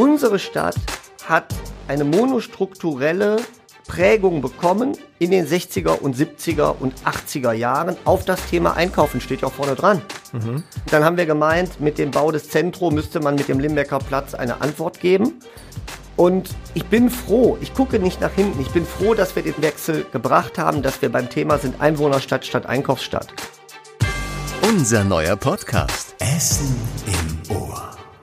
Unsere Stadt hat eine monostrukturelle Prägung bekommen in den 60er und 70er und 80er Jahren auf das Thema Einkaufen, steht ja auch vorne dran. Mhm. Dann haben wir gemeint, mit dem Bau des Zentro müsste man mit dem Limbecker Platz eine Antwort geben. Und ich bin froh, ich gucke nicht nach hinten, ich bin froh, dass wir den Wechsel gebracht haben, dass wir beim Thema sind Einwohnerstadt statt Einkaufsstadt. Unser neuer Podcast Essen im Ohr.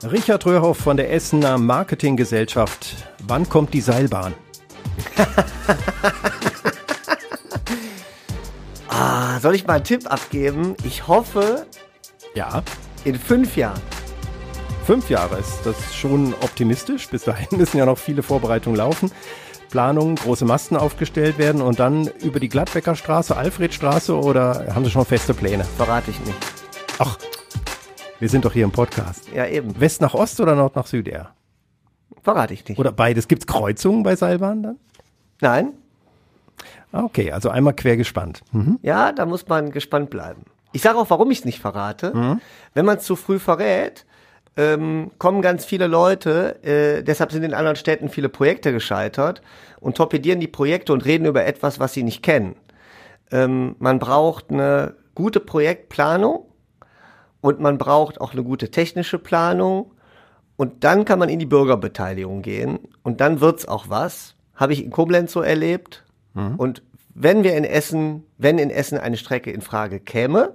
Richard Röhrhoff von der Essener Marketinggesellschaft. Wann kommt die Seilbahn? ah, soll ich mal einen Tipp abgeben? Ich hoffe, ja, in fünf Jahren. Fünf Jahre ist das schon optimistisch. Bis dahin müssen ja noch viele Vorbereitungen laufen. Planungen, große Masten aufgestellt werden und dann über die Gladbecker Straße, Alfredstraße oder haben Sie schon feste Pläne? Verrate ich nicht. Ach, wir sind doch hier im Podcast. Ja, eben. West nach Ost oder Nord nach Süd eher? Verrate ich nicht. Oder beides. Gibt es Kreuzungen bei Seilbahnen dann? Nein. Ah, okay, also einmal quer gespannt. Mhm. Ja, da muss man gespannt bleiben. Ich sage auch, warum ich es nicht verrate. Mhm. Wenn man es zu früh verrät, ähm, kommen ganz viele Leute, äh, deshalb sind in anderen Städten viele Projekte gescheitert und torpedieren die Projekte und reden über etwas, was sie nicht kennen. Ähm, man braucht eine gute Projektplanung und man braucht auch eine gute technische Planung und dann kann man in die Bürgerbeteiligung gehen und dann wird's auch was habe ich in Koblenz so erlebt. Mhm. Und wenn wir in Essen, wenn in Essen eine Strecke in Frage käme,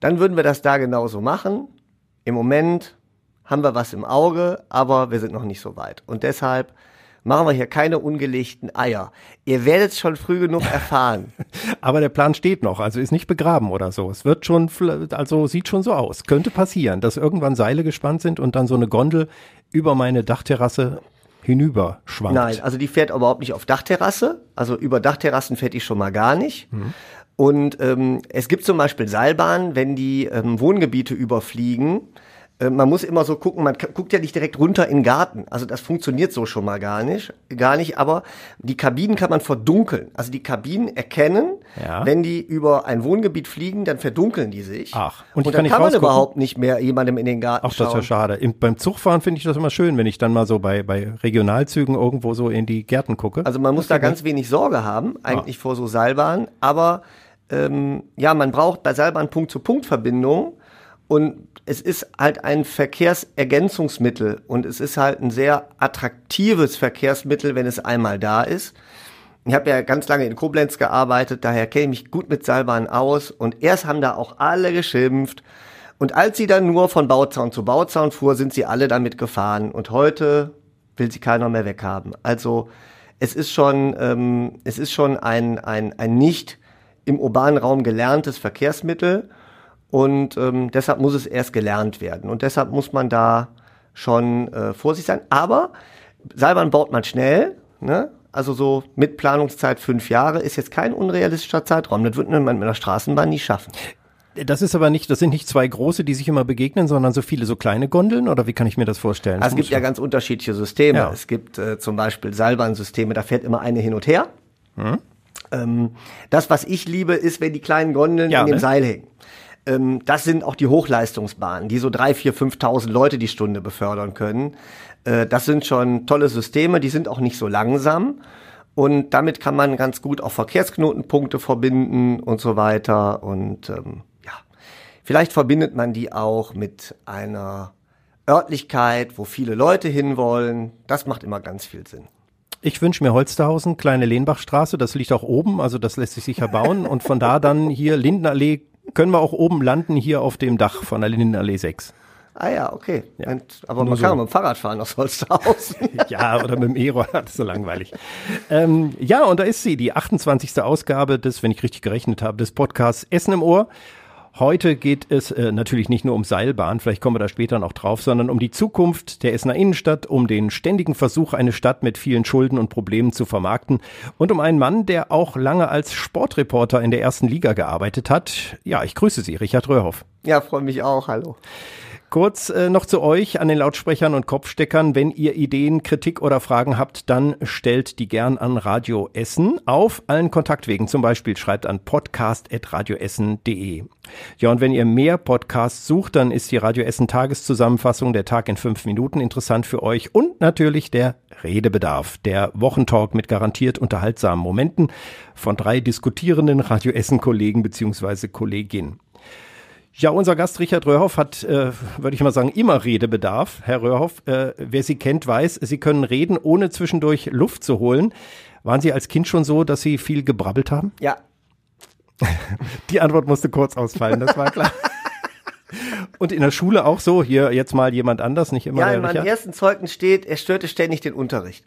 dann würden wir das da genauso machen. Im Moment haben wir was im Auge, aber wir sind noch nicht so weit. Und deshalb machen wir hier keine ungelegten Eier. Ihr werdet es schon früh genug erfahren. aber der Plan steht noch, also ist nicht begraben oder so. Es wird schon, also sieht schon so aus. Könnte passieren, dass irgendwann Seile gespannt sind und dann so eine Gondel über meine Dachterrasse hinüber schwankt. Nein, also die fährt überhaupt nicht auf Dachterrasse. Also über Dachterrassen fährt die schon mal gar nicht. Mhm. Und ähm, es gibt zum Beispiel Seilbahnen, wenn die ähm, Wohngebiete überfliegen, man muss immer so gucken, man guckt ja nicht direkt runter in den Garten. Also das funktioniert so schon mal gar nicht, gar nicht. Aber die Kabinen kann man verdunkeln. Also die Kabinen erkennen, ja. wenn die über ein Wohngebiet fliegen, dann verdunkeln die sich. Ach, und, und dann kann, kann man überhaupt nicht mehr jemandem in den Garten Ach, das ist ja schade. Im, beim Zugfahren finde ich das immer schön, wenn ich dann mal so bei, bei Regionalzügen irgendwo so in die Gärten gucke. Also man muss da ganz wenig Sorge haben, eigentlich ah. vor so Seilbahnen. Aber ähm, ja, man braucht bei Seilbahn Punkt-zu-Punkt-Verbindungen und es ist halt ein Verkehrsergänzungsmittel und es ist halt ein sehr attraktives Verkehrsmittel, wenn es einmal da ist. Ich habe ja ganz lange in Koblenz gearbeitet, daher kenne ich mich gut mit Seilbahnen aus und erst haben da auch alle geschimpft. Und als sie dann nur von Bauzaun zu Bauzaun fuhr, sind sie alle damit gefahren. Und heute will sie keiner mehr weghaben. Also es ist schon, ähm, es ist schon ein, ein, ein nicht im urbanen Raum gelerntes Verkehrsmittel. Und ähm, deshalb muss es erst gelernt werden. Und deshalb muss man da schon äh, vorsichtig sein. Aber Seilbahn baut man schnell. Ne? Also so mit Planungszeit fünf Jahre ist jetzt kein unrealistischer Zeitraum. Das wird man mit einer Straßenbahn nie schaffen. Das ist aber nicht, das sind nicht zwei große, die sich immer begegnen, sondern so viele so kleine Gondeln oder wie kann ich mir das vorstellen? Also es gibt ja ganz unterschiedliche Systeme. Ja. Es gibt äh, zum Beispiel Seilbahnsysteme, da fährt immer eine hin und her. Hm. Ähm, das, was ich liebe, ist, wenn die kleinen Gondeln ja, in dem ne? Seil hängen. Ähm, das sind auch die Hochleistungsbahnen, die so drei, vier, 5.000 Leute die Stunde befördern können. Äh, das sind schon tolle Systeme, die sind auch nicht so langsam. Und damit kann man ganz gut auch Verkehrsknotenpunkte verbinden und so weiter. Und ähm, ja, vielleicht verbindet man die auch mit einer Örtlichkeit, wo viele Leute hinwollen. Das macht immer ganz viel Sinn. Ich wünsche mir Holsterhausen, kleine Lehnbachstraße, das liegt auch oben, also das lässt sich sicher bauen. Und von da dann hier Lindenallee, können wir auch oben landen, hier auf dem Dach von der Lindenallee 6. Ah ja, okay. Ja. Und, aber man so. kann auch mit dem Fahrrad fahren aus Holsterhausen. ja, oder mit dem E-Roller, das ist so langweilig. ähm, ja, und da ist sie, die 28. Ausgabe des, wenn ich richtig gerechnet habe, des Podcasts Essen im Ohr. Heute geht es äh, natürlich nicht nur um Seilbahn, vielleicht kommen wir da später noch drauf, sondern um die Zukunft der Essener Innenstadt, um den ständigen Versuch, eine Stadt mit vielen Schulden und Problemen zu vermarkten und um einen Mann, der auch lange als Sportreporter in der ersten Liga gearbeitet hat. Ja, ich grüße Sie, Richard Röhrhoff. Ja, freue mich auch. Hallo. Kurz äh, noch zu euch an den Lautsprechern und Kopfsteckern. Wenn ihr Ideen, Kritik oder Fragen habt, dann stellt die gern an Radio Essen auf allen Kontaktwegen. Zum Beispiel schreibt an podcast.radioessen.de. Ja, und wenn ihr mehr Podcasts sucht, dann ist die Radio Essen Tageszusammenfassung der Tag in fünf Minuten interessant für euch und natürlich der Redebedarf, der Wochentalk mit garantiert unterhaltsamen Momenten von drei diskutierenden Radio Essen Kollegen beziehungsweise Kolleginnen. Ja, unser Gast Richard Röhrhoff hat, äh, würde ich mal sagen, immer Redebedarf. Herr Röhrhoff, äh, wer Sie kennt, weiß, Sie können reden, ohne zwischendurch Luft zu holen. Waren Sie als Kind schon so, dass Sie viel gebrabbelt haben? Ja. Die Antwort musste kurz ausfallen, das war klar. Und in der Schule auch so, hier jetzt mal jemand anders, nicht immer Ja, in meinem Richard. ersten Zeugnis steht, er störte ständig den Unterricht.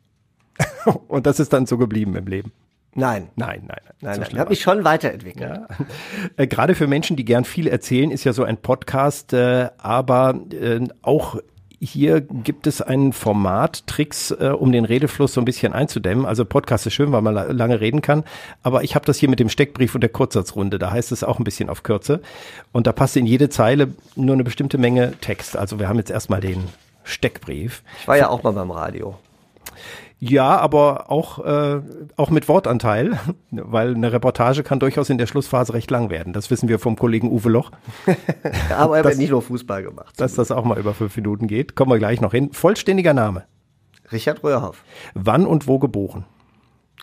Und das ist dann so geblieben im Leben. Nein. Nein, nein, Nein, nein. Ich habe mich schon weiterentwickelt. Ja. Äh, Gerade für Menschen, die gern viel erzählen, ist ja so ein Podcast, äh, aber äh, auch hier gibt es ein Format, Tricks, äh, um den Redefluss so ein bisschen einzudämmen. Also Podcast ist schön, weil man la lange reden kann, aber ich habe das hier mit dem Steckbrief und der Kurzsatzrunde, da heißt es auch ein bisschen auf Kürze und da passt in jede Zeile nur eine bestimmte Menge Text. Also wir haben jetzt erstmal den Steckbrief. Ich war ja auch mal beim Radio. Ja, aber auch, äh, auch mit Wortanteil, weil eine Reportage kann durchaus in der Schlussphase recht lang werden. Das wissen wir vom Kollegen Uwe Loch, Aber er hat nicht nur Fußball gemacht. dass das auch mal über fünf Minuten geht. Kommen wir gleich noch hin. Vollständiger Name. Richard Röhrhoff. Wann und wo geboren?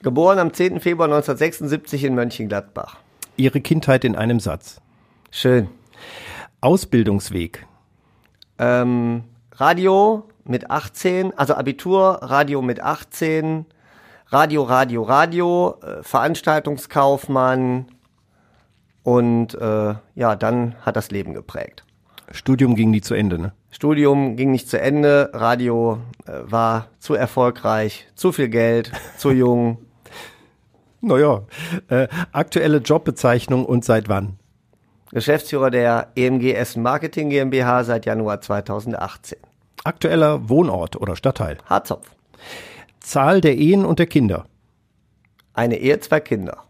Geboren am 10. Februar 1976 in Mönchengladbach. Ihre Kindheit in einem Satz. Schön. Ausbildungsweg. Ähm, Radio mit 18, also Abitur, Radio mit 18, Radio, Radio, Radio, äh, Veranstaltungskaufmann und äh, ja, dann hat das Leben geprägt. Studium ging nie zu Ende, ne? Studium ging nicht zu Ende, Radio äh, war zu erfolgreich, zu viel Geld, zu jung. Naja. Äh, aktuelle Jobbezeichnung und seit wann? Geschäftsführer der EMG Essen Marketing GmbH seit Januar 2018. Aktueller Wohnort oder Stadtteil. Harzopf. Zahl der Ehen und der Kinder. Eine Ehe, zwei Kinder.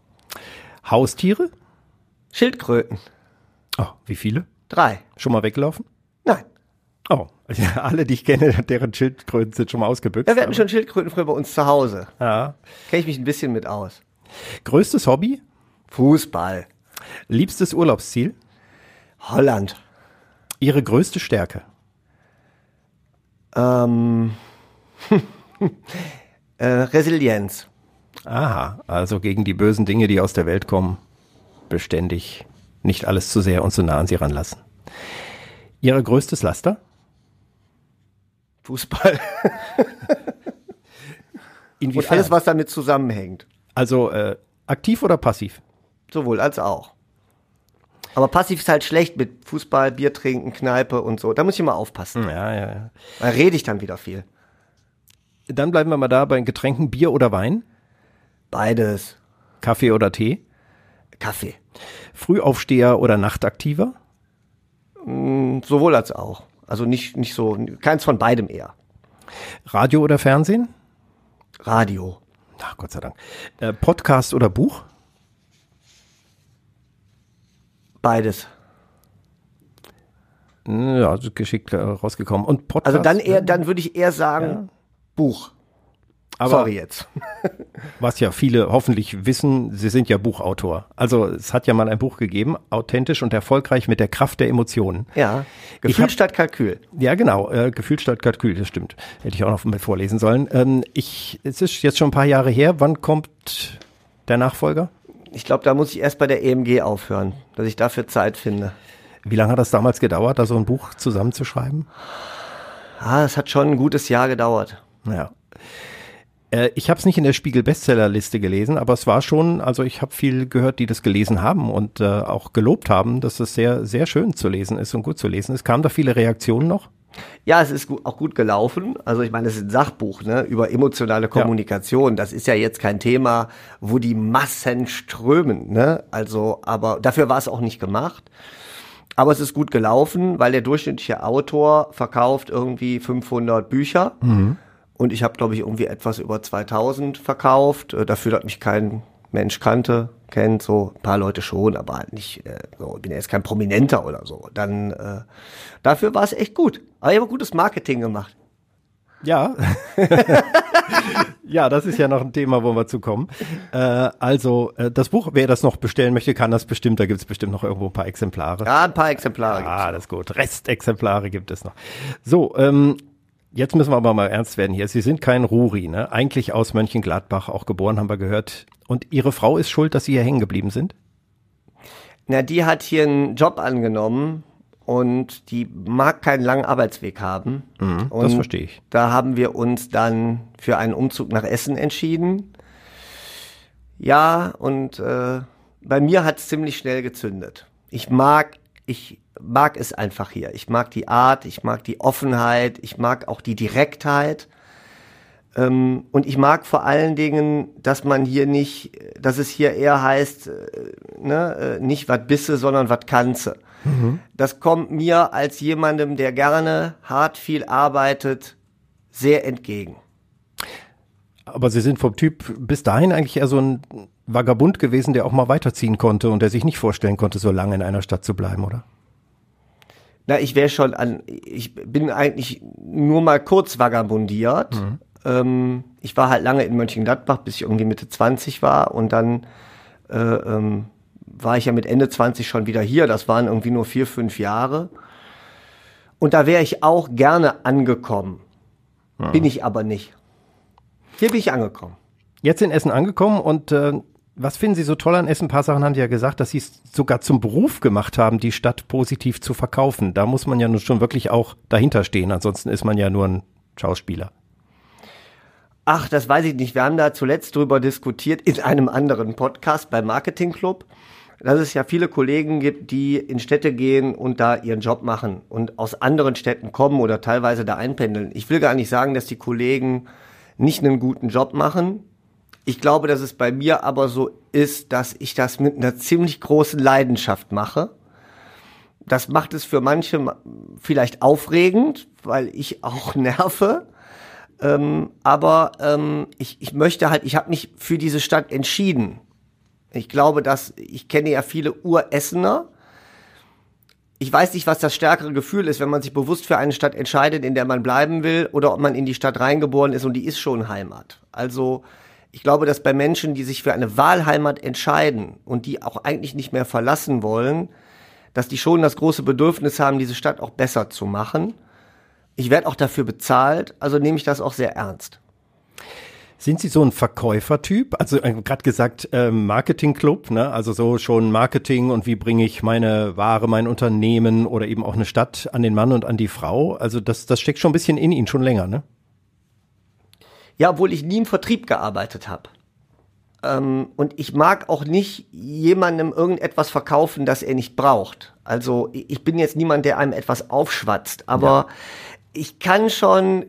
Haustiere? Schildkröten. Oh, wie viele? Drei. Schon mal weggelaufen? Nein. Oh, ja, alle, die ich kenne, deren Schildkröten sind schon mal ausgebüxt. Ja, wir hatten schon Schildkröten früher bei uns zu Hause. Ja. Kenne ich mich ein bisschen mit aus. Größtes Hobby? Fußball. Liebstes Urlaubsziel? Holland. Ihre größte Stärke? Ähm, äh, Resilienz. Aha, also gegen die bösen Dinge, die aus der Welt kommen, beständig nicht alles zu sehr und zu nah an sie ranlassen. Ihre größtes Laster? Fußball. Und Inwiefern? alles, was damit zusammenhängt. also äh, aktiv oder passiv? Sowohl als auch. Aber passiv ist halt schlecht mit Fußball, Bier trinken, Kneipe und so. Da muss ich mal aufpassen. Ja, ja, ja. Da rede ich dann wieder viel. Dann bleiben wir mal da bei Getränken, Bier oder Wein, Beides. Kaffee oder Tee, Kaffee. Frühaufsteher oder Nachtaktiver, Und sowohl als auch. Also nicht, nicht so, keins von beidem eher. Radio oder Fernsehen, Radio. ach Gott sei Dank, äh, Podcast oder Buch, Beides. ja, also geschickt äh, rausgekommen und Podcast. Also dann eher, dann würde ich eher sagen, Buch. aber Sorry jetzt. was ja viele hoffentlich wissen, Sie sind ja Buchautor. Also es hat ja mal ein Buch gegeben, authentisch und erfolgreich mit der Kraft der Emotionen. Ja. Gefühl hab- statt Kalkül. Ja, genau. Äh, Gefühl statt Kalkül, das stimmt. Hätte ich auch noch mit vorlesen sollen. Ähm, ich, es ist jetzt schon ein paar Jahre her. Wann kommt der Nachfolger? Ich glaube, da muss ich erst bei der EMG aufhören, dass ich dafür Zeit finde. Wie lange hat das damals gedauert, da so ein Buch zusammenzuschreiben? Ah, es hat schon ein gutes Jahr gedauert. Ja. Äh, ich habe es nicht in der Spiegel-Bestsellerliste gelesen, aber es war schon, also ich habe viel gehört, die das gelesen haben und äh, auch gelobt haben, dass es sehr, sehr schön zu lesen ist und gut zu lesen ist. Kamen da viele Reaktionen noch? Ja, es ist auch gut gelaufen. Also ich meine, es ist ein Sachbuch ne, über emotionale Kommunikation. Das ist ja jetzt kein Thema, wo die Massen strömen. Ne? Also, aber dafür war es auch nicht gemacht. Aber es ist gut gelaufen, weil der durchschnittliche Autor verkauft irgendwie 500 Bücher. Und ich habe, glaube ich, irgendwie etwas über 2000 verkauft. Äh, Dafür, dass mich kein Mensch kannte. kennt, so ein paar Leute schon, aber halt nicht, äh, so, bin ja jetzt kein Prominenter oder so. Dann äh, dafür war es echt gut. Aber ich habe gutes Marketing gemacht. Ja. ja, das ist ja noch ein Thema, wo wir zukommen. Äh, also, äh, das Buch, wer das noch bestellen möchte, kann das bestimmt. Da gibt es bestimmt noch irgendwo ein paar Exemplare. Ja, ein paar Exemplare. Ah, das ist gut. Restexemplare gibt es noch. So, ähm, jetzt müssen wir aber mal ernst werden hier. Sie sind kein Ruri, ne? Eigentlich aus Mönchengladbach, auch geboren, haben wir gehört. Und Ihre Frau ist schuld, dass Sie hier hängen geblieben sind? Na, die hat hier einen Job angenommen und die mag keinen langen Arbeitsweg haben. Mhm, das verstehe ich. Da haben wir uns dann für einen Umzug nach Essen entschieden. Ja, und äh, bei mir hat es ziemlich schnell gezündet. Ich mag, ich mag es einfach hier. Ich mag die Art, ich mag die Offenheit, ich mag auch die Direktheit. Ähm, und ich mag vor allen Dingen, dass man hier nicht, dass es hier eher heißt, äh, ne, äh, nicht wat bisse, sondern wat kannse. Mhm. Das kommt mir als jemandem, der gerne hart viel arbeitet, sehr entgegen. Aber Sie sind vom Typ bis dahin eigentlich eher so ein Vagabund gewesen, der auch mal weiterziehen konnte und der sich nicht vorstellen konnte, so lange in einer Stadt zu bleiben, oder? Na, ich wäre schon an, ich bin eigentlich nur mal kurz vagabundiert. Mhm. Ähm, ich war halt lange in Mönchengladbach, bis ich irgendwie Mitte 20 war und dann äh, ähm, war ich ja mit Ende 20 schon wieder hier. Das waren irgendwie nur vier, fünf Jahre. Und da wäre ich auch gerne angekommen. Mhm. Bin ich aber nicht. Hier bin ich angekommen. Jetzt in Essen angekommen und äh, was finden Sie so toll an Essen? Ein paar Sachen haben Sie ja gesagt, dass Sie es sogar zum Beruf gemacht haben, die Stadt positiv zu verkaufen. Da muss man ja nun schon wirklich auch dahinter stehen. Ansonsten ist man ja nur ein Schauspieler. Ach, das weiß ich nicht. Wir haben da zuletzt drüber diskutiert in einem anderen Podcast beim Marketing Club, dass es ja viele Kollegen gibt, die in Städte gehen und da ihren Job machen und aus anderen Städten kommen oder teilweise da einpendeln. Ich will gar nicht sagen, dass die Kollegen nicht einen guten Job machen. Ich glaube, dass es bei mir aber so ist, dass ich das mit einer ziemlich großen Leidenschaft mache. Das macht es für manche vielleicht aufregend, weil ich auch nerve. Ähm, aber ähm, ich, ich möchte halt, ich habe mich für diese Stadt entschieden. Ich glaube, dass ich kenne ja viele Uressener. Ich weiß nicht, was das stärkere Gefühl ist, wenn man sich bewusst für eine Stadt entscheidet, in der man bleiben will, oder ob man in die Stadt reingeboren ist und die ist schon Heimat. Also ich glaube, dass bei Menschen, die sich für eine Wahlheimat entscheiden und die auch eigentlich nicht mehr verlassen wollen, dass die schon das große Bedürfnis haben, diese Stadt auch besser zu machen. Ich werde auch dafür bezahlt, also nehme ich das auch sehr ernst. Sind Sie so ein Verkäufertyp? Also äh, gerade gesagt äh, Marketingclub, ne? Also so schon Marketing und wie bringe ich meine Ware, mein Unternehmen oder eben auch eine Stadt an den Mann und an die Frau? Also das, das steckt schon ein bisschen in Ihnen schon länger, ne? Ja, obwohl ich nie im Vertrieb gearbeitet habe. Ähm, und ich mag auch nicht jemandem irgendetwas verkaufen, das er nicht braucht. Also ich bin jetzt niemand, der einem etwas aufschwatzt, aber ja. ich kann schon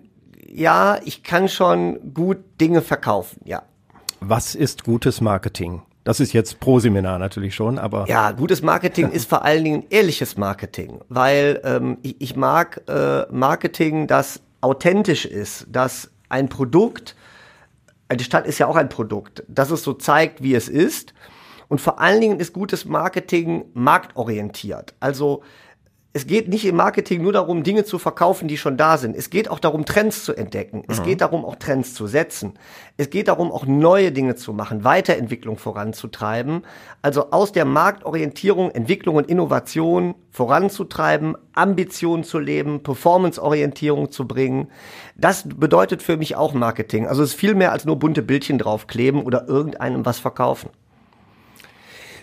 ja, ich kann schon gut Dinge verkaufen, ja. Was ist gutes Marketing? Das ist jetzt pro Seminar natürlich schon, aber. Ja, gutes Marketing ist vor allen Dingen ehrliches Marketing, weil ähm, ich, ich mag äh, Marketing, das authentisch ist, dass ein Produkt, eine Stadt ist ja auch ein Produkt, dass es so zeigt, wie es ist. Und vor allen Dingen ist gutes Marketing marktorientiert. Also es geht nicht im Marketing nur darum, Dinge zu verkaufen, die schon da sind. Es geht auch darum, Trends zu entdecken. Es mhm. geht darum, auch Trends zu setzen. Es geht darum, auch neue Dinge zu machen, Weiterentwicklung voranzutreiben. Also aus der Marktorientierung, Entwicklung und Innovation voranzutreiben, Ambitionen zu leben, Performanceorientierung zu bringen. Das bedeutet für mich auch Marketing. Also es ist viel mehr als nur bunte Bildchen draufkleben oder irgendeinem was verkaufen.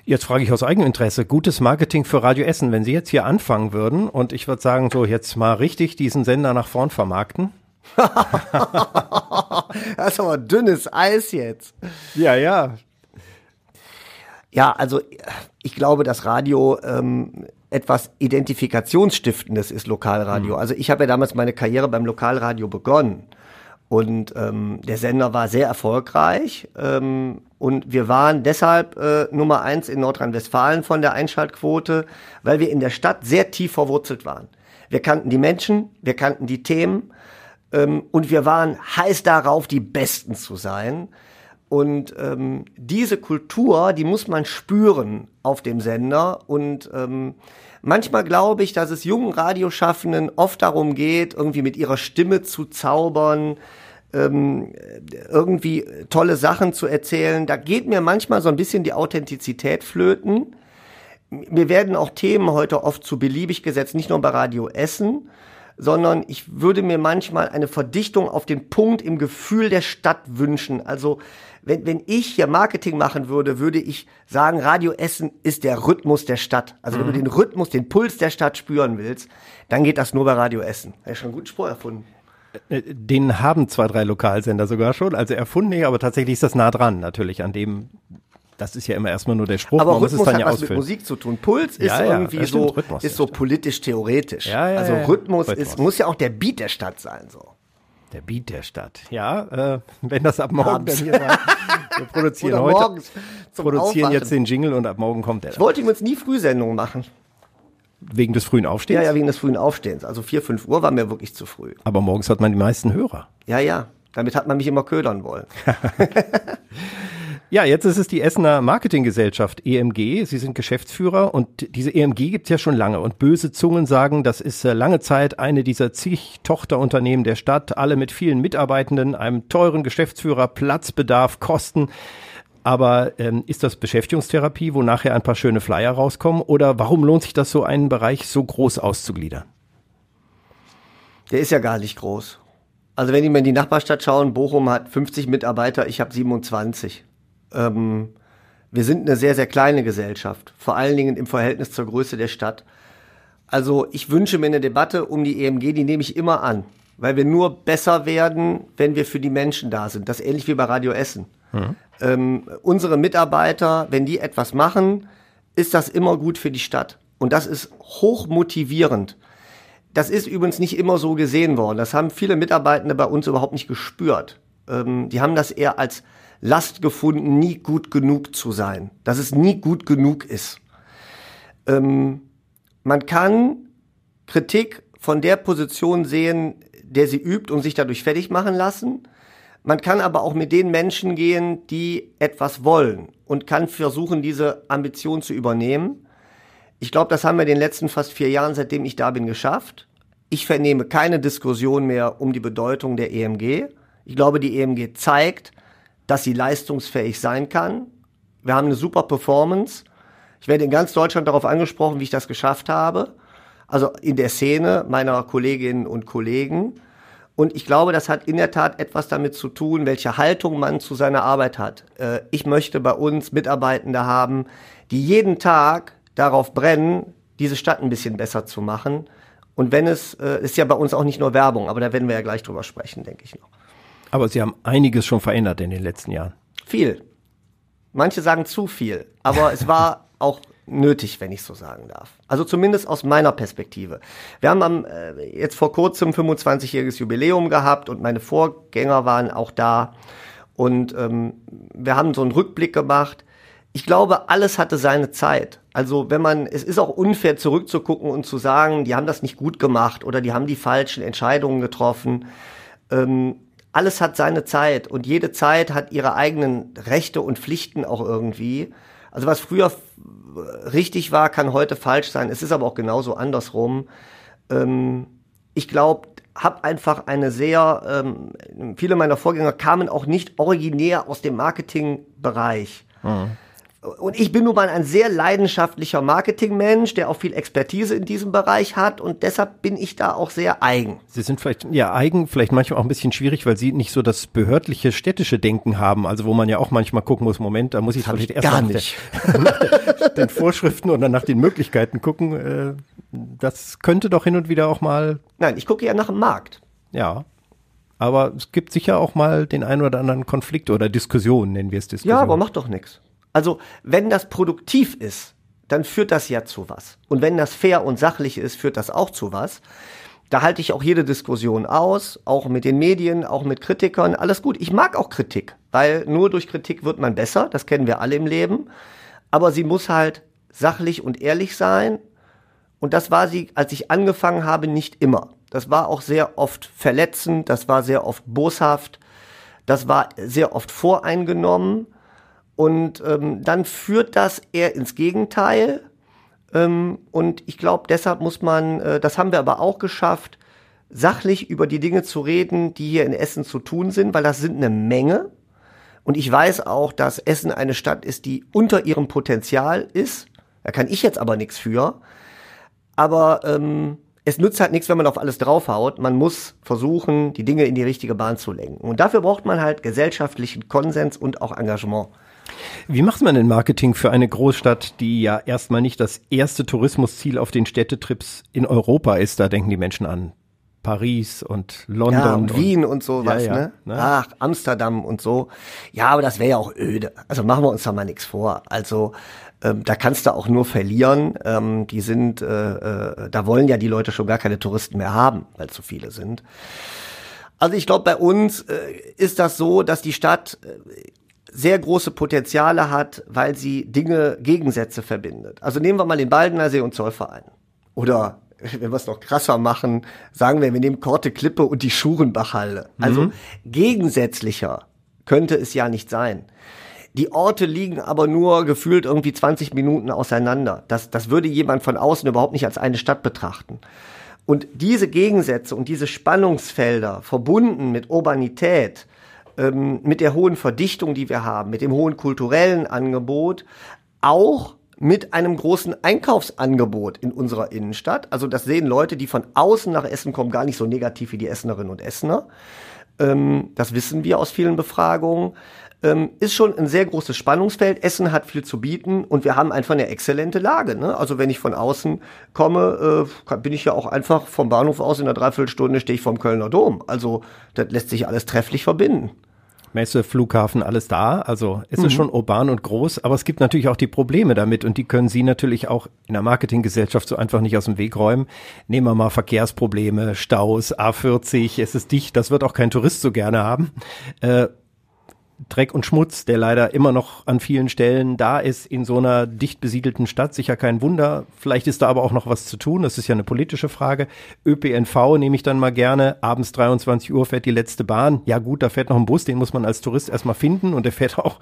Jetzt frage ich aus Eigeninteresse, gutes Marketing für Radio Essen, wenn Sie jetzt hier anfangen würden und ich würde sagen, so jetzt mal richtig diesen Sender nach vorn vermarkten. das ist aber dünnes Eis jetzt. Ja, ja. Ja, also ich glaube, dass Radio ähm, etwas Identifikationsstiftendes ist, Lokalradio. Mhm. Also ich habe ja damals meine Karriere beim Lokalradio begonnen. Und ähm, der Sender war sehr erfolgreich. Ähm, und wir waren deshalb äh, Nummer eins in Nordrhein-Westfalen von der Einschaltquote, weil wir in der Stadt sehr tief verwurzelt waren. Wir kannten die Menschen, wir kannten die Themen ähm, und wir waren heiß darauf, die Besten zu sein. Und ähm, diese Kultur, die muss man spüren auf dem Sender. Und ähm, manchmal glaube ich, dass es jungen Radioschaffenden oft darum geht, irgendwie mit ihrer Stimme zu zaubern, ähm, irgendwie tolle Sachen zu erzählen. Da geht mir manchmal so ein bisschen die Authentizität flöten. Mir werden auch Themen heute oft zu beliebig gesetzt, nicht nur bei Radio Essen, sondern ich würde mir manchmal eine Verdichtung auf den Punkt im Gefühl der Stadt wünschen. Also wenn, wenn ich hier Marketing machen würde, würde ich sagen, Radio Essen ist der Rhythmus der Stadt. Also mhm. wenn du mhm. den Rhythmus, den Puls der Stadt spüren willst, dann geht das nur bei Radio Essen. Er ist schon einen guten Spruch erfunden. Äh, den haben zwei, drei Lokalsender sogar schon. Also erfunden nicht, aber tatsächlich ist das nah dran natürlich an dem. Das ist ja immer erstmal nur der Spruch. Aber Rhythmus hat ja was ausfüllen. mit Musik zu tun. Puls ist ja, ja, irgendwie so, Rhythmus, ist so politisch theoretisch. Ja, ja, also Rhythmus, Rhythmus, ist, muss ja auch der Beat der Stadt sein, so. Der Beat der Stadt. Ja, äh, wenn das ab morgen dann hier sein. Wir produzieren Oder heute, produzieren Aufwachen. jetzt den Jingle und ab morgen kommt der. Ich wollte übrigens nie Frühsendungen machen. Wegen des frühen Aufstehens? Ja, ja, wegen des frühen Aufstehens. Also vier, fünf Uhr war mir wirklich zu früh. Aber morgens hat man die meisten Hörer. Ja, ja. Damit hat man mich immer ködern wollen. ja, jetzt ist es die Essener Marketinggesellschaft EMG. Sie sind Geschäftsführer und diese EMG gibt es ja schon lange. Und böse Zungen sagen, das ist äh, lange Zeit eine dieser zig Tochterunternehmen der Stadt, alle mit vielen Mitarbeitenden, einem teuren Geschäftsführer, Platzbedarf, Kosten. Aber ähm, ist das Beschäftigungstherapie, wo nachher ein paar schöne Flyer rauskommen? Oder warum lohnt sich das so, einen Bereich so groß auszugliedern? Der ist ja gar nicht groß. Also wenn ich mir in die Nachbarstadt schauen, Bochum hat 50 Mitarbeiter, ich habe 27. Ähm, wir sind eine sehr, sehr kleine Gesellschaft, vor allen Dingen im Verhältnis zur Größe der Stadt. Also ich wünsche mir eine Debatte um die EMG, die nehme ich immer an, weil wir nur besser werden, wenn wir für die Menschen da sind. Das ist ähnlich wie bei Radio Essen. Mhm. Ähm, unsere Mitarbeiter, wenn die etwas machen, ist das immer gut für die Stadt. Und das ist hoch motivierend. Das ist übrigens nicht immer so gesehen worden. Das haben viele Mitarbeitende bei uns überhaupt nicht gespürt. Ähm, die haben das eher als Last gefunden, nie gut genug zu sein. Dass es nie gut genug ist. Ähm, man kann Kritik von der Position sehen, der sie übt und sich dadurch fertig machen lassen. Man kann aber auch mit den Menschen gehen, die etwas wollen und kann versuchen, diese Ambition zu übernehmen. Ich glaube, das haben wir in den letzten fast vier Jahren, seitdem ich da bin, geschafft. Ich vernehme keine Diskussion mehr um die Bedeutung der EMG. Ich glaube, die EMG zeigt, dass sie leistungsfähig sein kann. Wir haben eine super Performance. Ich werde in ganz Deutschland darauf angesprochen, wie ich das geschafft habe. Also in der Szene meiner Kolleginnen und Kollegen. Und ich glaube, das hat in der Tat etwas damit zu tun, welche Haltung man zu seiner Arbeit hat. Äh, ich möchte bei uns Mitarbeitende haben, die jeden Tag darauf brennen, diese Stadt ein bisschen besser zu machen. Und wenn es, äh, ist ja bei uns auch nicht nur Werbung, aber da werden wir ja gleich drüber sprechen, denke ich noch. Aber Sie haben einiges schon verändert in den letzten Jahren. Viel. Manche sagen zu viel, aber es war auch nötig, wenn ich so sagen darf. Also zumindest aus meiner Perspektive. Wir haben am, äh, jetzt vor kurzem 25-jähriges Jubiläum gehabt und meine Vorgänger waren auch da. Und ähm, wir haben so einen Rückblick gemacht. Ich glaube, alles hatte seine Zeit. Also wenn man, es ist auch unfair zurückzugucken und zu sagen, die haben das nicht gut gemacht oder die haben die falschen Entscheidungen getroffen. Ähm, alles hat seine Zeit und jede Zeit hat ihre eigenen Rechte und Pflichten auch irgendwie. Also was früher richtig war, kann heute falsch sein. Es ist aber auch genauso andersrum. Ähm, ich glaube, habe einfach eine sehr, ähm, viele meiner Vorgänger kamen auch nicht originär aus dem Marketingbereich. Mhm. Und ich bin nun mal ein sehr leidenschaftlicher Marketingmensch, der auch viel Expertise in diesem Bereich hat und deshalb bin ich da auch sehr eigen. Sie sind vielleicht, ja, eigen, vielleicht manchmal auch ein bisschen schwierig, weil Sie nicht so das behördliche städtische Denken haben, also wo man ja auch manchmal gucken muss, Moment, da muss ich vielleicht erst gar nicht. Der, nach den Vorschriften und dann nach den Möglichkeiten gucken. Äh, das könnte doch hin und wieder auch mal. Nein, ich gucke ja nach dem Markt. Ja. Aber es gibt sicher auch mal den einen oder anderen Konflikt oder Diskussion, nennen wir es Diskussion. Ja, aber macht doch nichts. Also, wenn das produktiv ist, dann führt das ja zu was. Und wenn das fair und sachlich ist, führt das auch zu was. Da halte ich auch jede Diskussion aus, auch mit den Medien, auch mit Kritikern, alles gut. Ich mag auch Kritik, weil nur durch Kritik wird man besser, das kennen wir alle im Leben. Aber sie muss halt sachlich und ehrlich sein. Und das war sie, als ich angefangen habe, nicht immer. Das war auch sehr oft verletzend, das war sehr oft boshaft. Das war sehr oft voreingenommen und ähm, dann führt das eher ins Gegenteil. Ähm, und ich glaube, deshalb muss man, äh, das haben wir aber auch geschafft, sachlich über die Dinge zu reden, die hier in Essen zu tun sind, weil das sind eine Menge. Und ich weiß auch, dass Essen eine Stadt ist, die unter ihrem Potenzial ist. Da kann ich jetzt aber nichts für. Aber ähm, es nützt halt nichts, wenn man auf alles draufhaut. Man muss versuchen, die Dinge in die richtige Bahn zu lenken. Und dafür braucht man halt gesellschaftlichen Konsens und auch Engagement. Wie macht man denn Marketing für eine Großstadt, die ja erstmal nicht das erste Tourismusziel auf den Städtetrips in Europa ist? Da denken die Menschen an Paris und London. Ja, und Wien und, und sowas, ja, ja, ne? ne? Ach, Amsterdam und so. Ja, aber das wäre ja auch öde. Also machen wir uns da mal nichts vor. Also ähm, da kannst du auch nur verlieren. Ähm, die sind, äh, äh, da wollen ja die Leute schon gar keine Touristen mehr haben, weil zu viele sind. Also ich glaube, bei uns äh, ist das so, dass die Stadt äh, sehr große Potenziale hat, weil sie Dinge, Gegensätze verbindet. Also nehmen wir mal den Baldener See und Zollverein. Oder wenn wir es noch krasser machen, sagen wir, wir nehmen Korte Klippe und die Schurenbachhalle. Also mhm. gegensätzlicher könnte es ja nicht sein. Die Orte liegen aber nur gefühlt irgendwie 20 Minuten auseinander. Das, das würde jemand von außen überhaupt nicht als eine Stadt betrachten. Und diese Gegensätze und diese Spannungsfelder verbunden mit Urbanität, ähm, mit der hohen Verdichtung, die wir haben, mit dem hohen kulturellen Angebot, auch mit einem großen Einkaufsangebot in unserer Innenstadt. Also das sehen Leute, die von außen nach Essen kommen, gar nicht so negativ wie die Essenerinnen und Essener. Ähm, das wissen wir aus vielen Befragungen. Ähm, ist schon ein sehr großes Spannungsfeld. Essen hat viel zu bieten und wir haben einfach eine exzellente Lage. Ne? Also wenn ich von außen komme, äh, bin ich ja auch einfach vom Bahnhof aus in einer Dreiviertelstunde stehe ich vom Kölner Dom. Also das lässt sich alles trefflich verbinden. Messe, Flughafen, alles da. Also es mhm. ist schon urban und groß, aber es gibt natürlich auch die Probleme damit und die können Sie natürlich auch in der Marketinggesellschaft so einfach nicht aus dem Weg räumen. Nehmen wir mal Verkehrsprobleme, Staus, A40, es ist dicht, das wird auch kein Tourist so gerne haben. Äh, Dreck und Schmutz, der leider immer noch an vielen Stellen da ist in so einer dicht besiedelten Stadt. Sicher kein Wunder. Vielleicht ist da aber auch noch was zu tun. Das ist ja eine politische Frage. ÖPNV nehme ich dann mal gerne. Abends 23 Uhr fährt die letzte Bahn. Ja gut, da fährt noch ein Bus, den muss man als Tourist erstmal finden und der fährt auch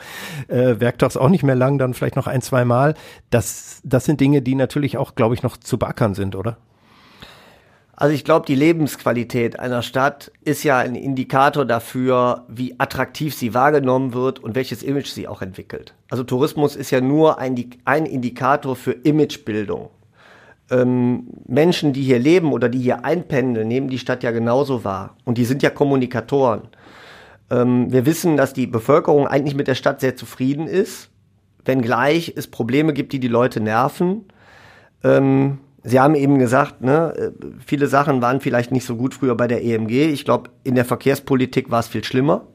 äh, werktags auch nicht mehr lang, dann vielleicht noch ein, zwei Mal. Das, das sind Dinge, die natürlich auch, glaube ich, noch zu backern sind, oder? Also ich glaube, die Lebensqualität einer Stadt ist ja ein Indikator dafür, wie attraktiv sie wahrgenommen wird und welches Image sie auch entwickelt. Also Tourismus ist ja nur ein, ein Indikator für Imagebildung. Ähm, Menschen, die hier leben oder die hier einpendeln, nehmen die Stadt ja genauso wahr. Und die sind ja Kommunikatoren. Ähm, wir wissen, dass die Bevölkerung eigentlich mit der Stadt sehr zufrieden ist, wenngleich es Probleme gibt, die die Leute nerven. Ähm, Sie haben eben gesagt, ne, viele Sachen waren vielleicht nicht so gut früher bei der EMG. Ich glaube, in der Verkehrspolitik war es viel schlimmer.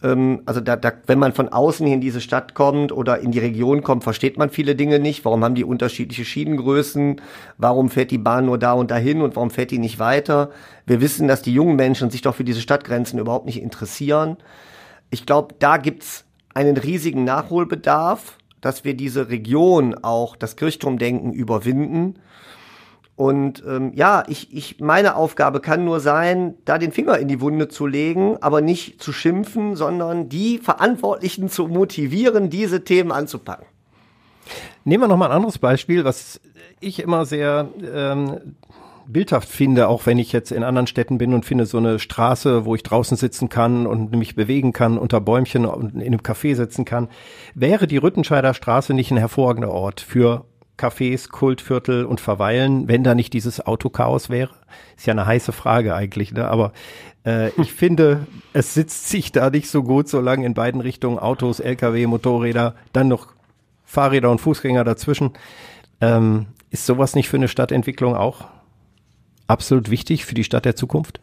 Ähm, also da, da, wenn man von außen in diese Stadt kommt oder in die Region kommt, versteht man viele Dinge nicht. Warum haben die unterschiedliche Schienengrößen? Warum fährt die Bahn nur da und dahin und warum fährt die nicht weiter? Wir wissen, dass die jungen Menschen sich doch für diese Stadtgrenzen überhaupt nicht interessieren. Ich glaube, da gibt's einen riesigen Nachholbedarf, dass wir diese Region auch das Kirchturmdenken überwinden und ähm, ja, ich, ich, meine Aufgabe kann nur sein, da den Finger in die Wunde zu legen, aber nicht zu schimpfen, sondern die Verantwortlichen zu motivieren, diese Themen anzupacken. Nehmen wir noch mal ein anderes Beispiel, was ich immer sehr ähm, bildhaft finde, auch wenn ich jetzt in anderen Städten bin und finde so eine Straße, wo ich draußen sitzen kann und mich bewegen kann, unter Bäumchen und in einem Café sitzen kann, wäre die Rüttenscheider Straße nicht ein hervorragender Ort für Cafés, Kultviertel und Verweilen, wenn da nicht dieses Autochaos wäre? Ist ja eine heiße Frage eigentlich, ne? Aber äh, ich finde, es sitzt sich da nicht so gut, solange in beiden Richtungen Autos, Lkw, Motorräder, dann noch Fahrräder und Fußgänger dazwischen. Ähm, ist sowas nicht für eine Stadtentwicklung auch absolut wichtig für die Stadt der Zukunft?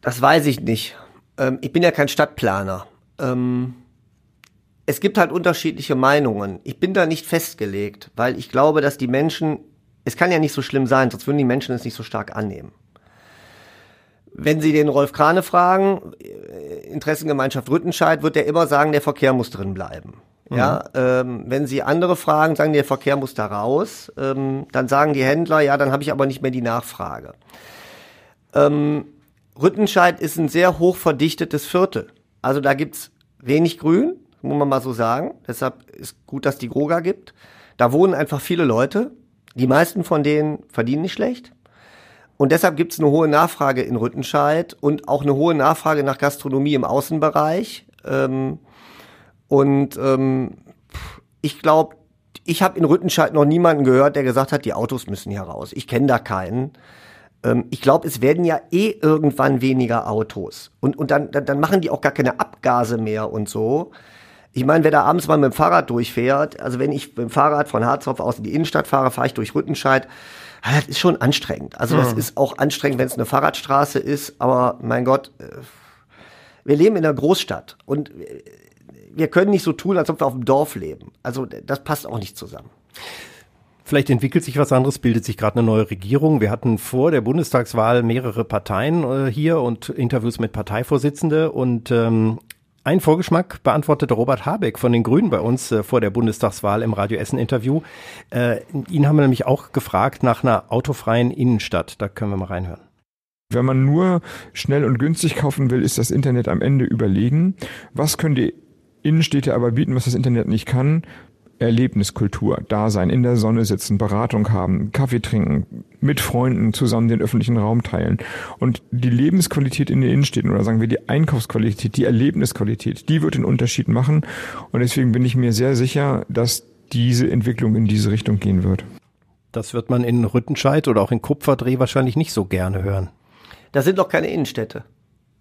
Das weiß ich nicht. Ähm, ich bin ja kein Stadtplaner. Ähm, es gibt halt unterschiedliche Meinungen. Ich bin da nicht festgelegt, weil ich glaube, dass die Menschen, es kann ja nicht so schlimm sein, sonst würden die Menschen es nicht so stark annehmen. Wenn Sie den Rolf Krane fragen, äh, Interessengemeinschaft Rüttenscheid, wird er immer sagen, der Verkehr muss drin bleiben. Mhm. Ja, ähm, wenn Sie andere fragen, sagen, der Verkehr muss da raus, ähm, dann sagen die Händler, ja, dann habe ich aber nicht mehr die Nachfrage. Ähm, Rüttenscheid ist ein sehr hoch verdichtetes Viertel. Also da gibt's wenig Grün, muss man mal so sagen. Deshalb ist gut, dass die Groga gibt. Da wohnen einfach viele Leute. Die meisten von denen verdienen nicht schlecht. Und deshalb gibt's eine hohe Nachfrage in Rüttenscheid und auch eine hohe Nachfrage nach Gastronomie im Außenbereich. Ähm, und ähm, ich glaube, ich habe in Rüttenscheid noch niemanden gehört, der gesagt hat, die Autos müssen hier raus. Ich kenne da keinen. Ähm, ich glaube, es werden ja eh irgendwann weniger Autos. Und, und dann, dann, machen die auch gar keine Abgase mehr und so. Ich meine, wer da abends mal mit dem Fahrrad durchfährt, also wenn ich mit dem Fahrrad von Harzhof aus in die Innenstadt fahre, fahre ich durch Rüttenscheid. Das ist schon anstrengend. Also das mhm. ist auch anstrengend, wenn es eine Fahrradstraße ist. Aber mein Gott, äh, wir leben in einer Großstadt und äh, wir können nicht so tun, als ob wir auf dem Dorf leben. Also das passt auch nicht zusammen. Vielleicht entwickelt sich was anderes, bildet sich gerade eine neue Regierung. Wir hatten vor der Bundestagswahl mehrere Parteien äh, hier und Interviews mit Parteivorsitzende und ähm, ein Vorgeschmack beantwortete Robert Habeck von den Grünen bei uns äh, vor der Bundestagswahl im Radio Essen Interview. Äh, ihn haben wir nämlich auch gefragt nach einer autofreien Innenstadt. Da können wir mal reinhören. Wenn man nur schnell und günstig kaufen will, ist das Internet am Ende überlegen. Was können die Innenstädte aber bieten, was das Internet nicht kann? Erlebniskultur, Dasein, in der Sonne sitzen, Beratung haben, Kaffee trinken, mit Freunden zusammen den öffentlichen Raum teilen. Und die Lebensqualität in den Innenstädten oder sagen wir die Einkaufsqualität, die Erlebnisqualität, die wird den Unterschied machen. Und deswegen bin ich mir sehr sicher, dass diese Entwicklung in diese Richtung gehen wird. Das wird man in Rüttenscheid oder auch in Kupferdreh wahrscheinlich nicht so gerne hören. Das sind doch keine Innenstädte.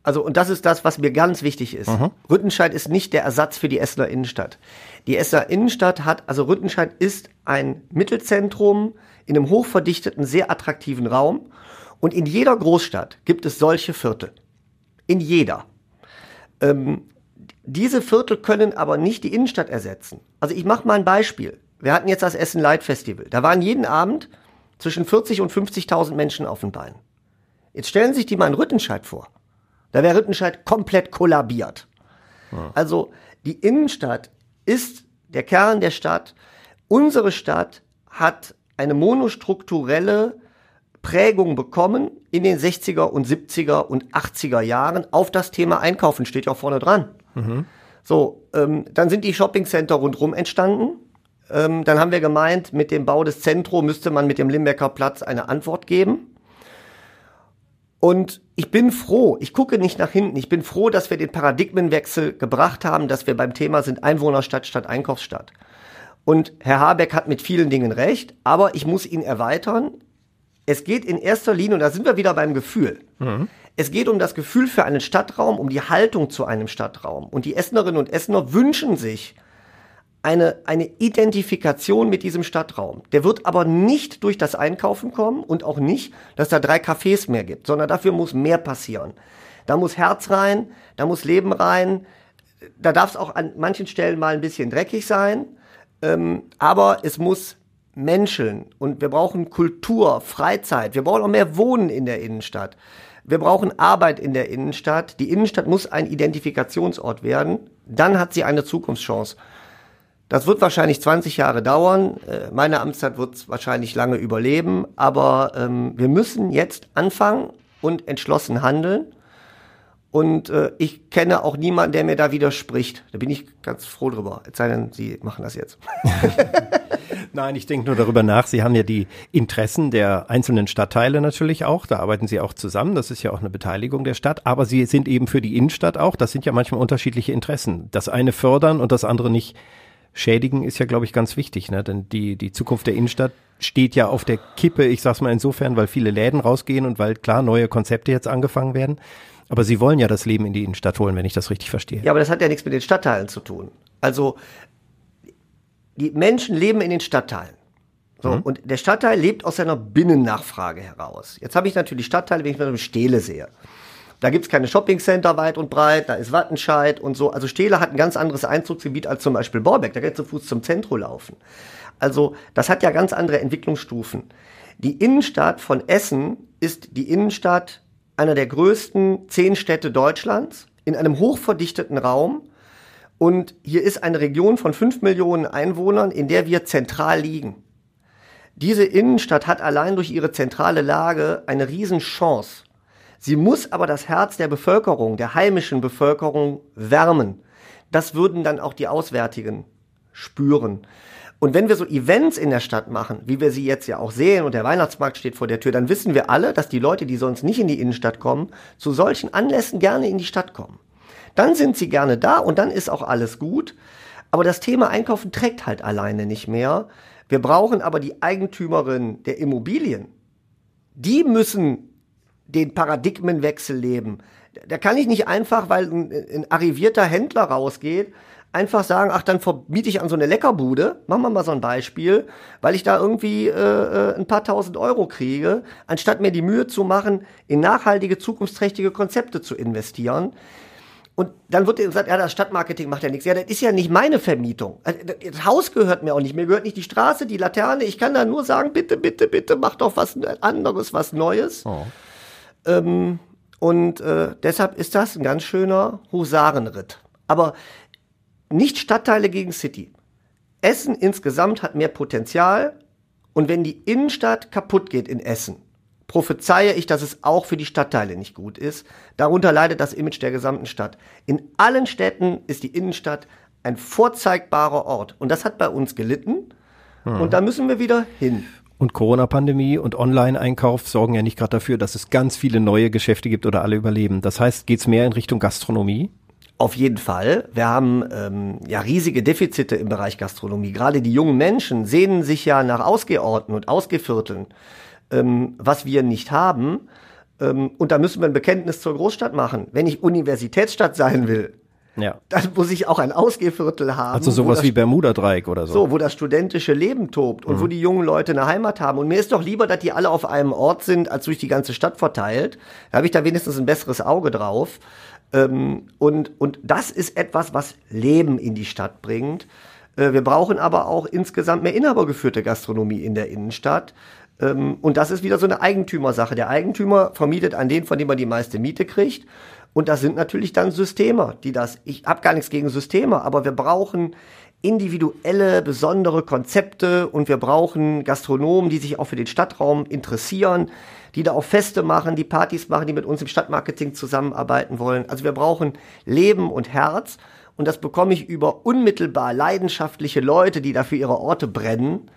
Also, und das ist das, was mir ganz wichtig ist. Mhm. Rüttenscheid ist nicht der Ersatz für die Essener Innenstadt. Die Essener Innenstadt hat, also Rüttenscheid ist ein Mittelzentrum in einem hochverdichteten, sehr attraktiven Raum. Und in jeder Großstadt gibt es solche Viertel. In jeder. Ähm, diese Viertel können aber nicht die Innenstadt ersetzen. Also ich mache mal ein Beispiel. Wir hatten jetzt das Essen Light Festival. Da waren jeden Abend zwischen 40 und 50.000 Menschen auf den Beinen. Jetzt stellen Sie sich die mal in Rüttenscheid vor. Da wäre Rüttenscheid komplett kollabiert. Ja. Also die Innenstadt ist der Kern der Stadt. Unsere Stadt hat eine monostrukturelle Prägung bekommen in den 60er und 70er und 80er Jahren auf das Thema Einkaufen, steht ja auch vorne dran. Mhm. So, ähm, dann sind die Shoppingcenter rundherum entstanden. Ähm, dann haben wir gemeint, mit dem Bau des Zentro müsste man mit dem Limbecker Platz eine Antwort geben. Und ich bin froh, ich gucke nicht nach hinten, ich bin froh, dass wir den Paradigmenwechsel gebracht haben, dass wir beim Thema sind Einwohnerstadt statt Einkaufsstadt. Und Herr Habeck hat mit vielen Dingen recht, aber ich muss ihn erweitern. Es geht in erster Linie, und da sind wir wieder beim Gefühl. Mhm. Es geht um das Gefühl für einen Stadtraum, um die Haltung zu einem Stadtraum. Und die Essenerinnen und Essener wünschen sich, eine, eine Identifikation mit diesem Stadtraum. Der wird aber nicht durch das Einkaufen kommen und auch nicht, dass da drei Cafés mehr gibt, sondern dafür muss mehr passieren. Da muss Herz rein, da muss Leben rein, da darf es auch an manchen Stellen mal ein bisschen dreckig sein, ähm, aber es muss menscheln und wir brauchen Kultur, Freizeit, wir brauchen auch mehr Wohnen in der Innenstadt. Wir brauchen Arbeit in der Innenstadt. Die Innenstadt muss ein Identifikationsort werden. Dann hat sie eine Zukunftschance. Das wird wahrscheinlich 20 Jahre dauern. Äh, meine Amtszeit wird es wahrscheinlich lange überleben. Aber ähm, wir müssen jetzt anfangen und entschlossen handeln. Und äh, ich kenne auch niemanden, der mir da widerspricht. Da bin ich ganz froh drüber. Es sei denn, Sie machen das jetzt. Nein, ich denke nur darüber nach. Sie haben ja die Interessen der einzelnen Stadtteile natürlich auch. Da arbeiten Sie auch zusammen. Das ist ja auch eine Beteiligung der Stadt. Aber Sie sind eben für die Innenstadt auch. Das sind ja manchmal unterschiedliche Interessen. Das eine fördern und das andere nicht schädigen, ist ja, glaube ich, ganz wichtig. Ne? Denn die, die Zukunft der Innenstadt steht ja auf der Kippe, ich sag's mal insofern, weil viele Läden rausgehen und weil klar neue Konzepte jetzt angefangen werden. Aber Sie wollen ja das Leben in die Innenstadt holen, wenn ich das richtig verstehe. Ja, aber das hat ja nichts mit den Stadtteilen zu tun. Also die Menschen leben in den Stadtteilen. So, mhm. Und der Stadtteil lebt aus seiner Binnennachfrage heraus. Jetzt habe ich natürlich Stadtteile, wenn ich mal Stähle sehe. Da gibt's keine Shoppingcenter weit und breit, da ist Wattenscheid und so. Also Stehler hat ein ganz anderes Einzugsgebiet als zum Beispiel Borbeck. Da geht zu Fuß zum Zentrum laufen. Also das hat ja ganz andere Entwicklungsstufen. Die Innenstadt von Essen ist die Innenstadt einer der größten zehn Städte Deutschlands in einem hochverdichteten Raum. Und hier ist eine Region von fünf Millionen Einwohnern, in der wir zentral liegen. Diese Innenstadt hat allein durch ihre zentrale Lage eine Riesenchance Sie muss aber das Herz der Bevölkerung, der heimischen Bevölkerung wärmen. Das würden dann auch die Auswärtigen spüren. Und wenn wir so Events in der Stadt machen, wie wir sie jetzt ja auch sehen und der Weihnachtsmarkt steht vor der Tür, dann wissen wir alle, dass die Leute, die sonst nicht in die Innenstadt kommen, zu solchen Anlässen gerne in die Stadt kommen. Dann sind sie gerne da und dann ist auch alles gut. Aber das Thema Einkaufen trägt halt alleine nicht mehr. Wir brauchen aber die Eigentümerin der Immobilien. Die müssen den Paradigmenwechsel leben. Da kann ich nicht einfach, weil ein, ein arrivierter Händler rausgeht, einfach sagen, ach, dann vermiete ich an so eine Leckerbude, machen wir mal so ein Beispiel, weil ich da irgendwie äh, äh, ein paar tausend Euro kriege, anstatt mir die Mühe zu machen, in nachhaltige, zukunftsträchtige Konzepte zu investieren. Und dann wird gesagt, ja, das Stadtmarketing macht ja nichts. Ja, das ist ja nicht meine Vermietung. Also, das Haus gehört mir auch nicht. Mir gehört nicht die Straße, die Laterne. Ich kann da nur sagen, bitte, bitte, bitte, mach doch was anderes, was Neues. Oh. Ähm, und äh, deshalb ist das ein ganz schöner Husarenritt. Aber nicht Stadtteile gegen City. Essen insgesamt hat mehr Potenzial. Und wenn die Innenstadt kaputt geht in Essen, prophezeie ich, dass es auch für die Stadtteile nicht gut ist. Darunter leidet das Image der gesamten Stadt. In allen Städten ist die Innenstadt ein vorzeigbarer Ort. Und das hat bei uns gelitten. Mhm. Und da müssen wir wieder hin. Und Corona-Pandemie und Online-Einkauf sorgen ja nicht gerade dafür, dass es ganz viele neue Geschäfte gibt oder alle überleben. Das heißt, geht es mehr in Richtung Gastronomie? Auf jeden Fall. Wir haben ähm, ja riesige Defizite im Bereich Gastronomie. Gerade die jungen Menschen sehnen sich ja nach Ausgeorten und Ausgevierteln ähm, was wir nicht haben. Ähm, und da müssen wir ein Bekenntnis zur Großstadt machen. Wenn ich Universitätsstadt sein will, ja. dann muss ich auch ein Ausgehviertel haben. Also sowas wie Bermuda-Dreieck oder so. So, wo das studentische Leben tobt und mhm. wo die jungen Leute eine Heimat haben. Und mir ist doch lieber, dass die alle auf einem Ort sind, als durch die ganze Stadt verteilt. Da habe ich da wenigstens ein besseres Auge drauf. Ähm, und, und das ist etwas, was Leben in die Stadt bringt. Äh, wir brauchen aber auch insgesamt mehr inhabergeführte Gastronomie in der Innenstadt. Ähm, und das ist wieder so eine Eigentümersache. Der Eigentümer vermietet an den, von dem er die meiste Miete kriegt. Und das sind natürlich dann Systeme, die das, ich habe gar nichts gegen Systeme, aber wir brauchen individuelle, besondere Konzepte und wir brauchen Gastronomen, die sich auch für den Stadtraum interessieren, die da auch Feste machen, die Partys machen, die mit uns im Stadtmarketing zusammenarbeiten wollen. Also wir brauchen Leben und Herz und das bekomme ich über unmittelbar leidenschaftliche Leute, die dafür ihre Orte brennen.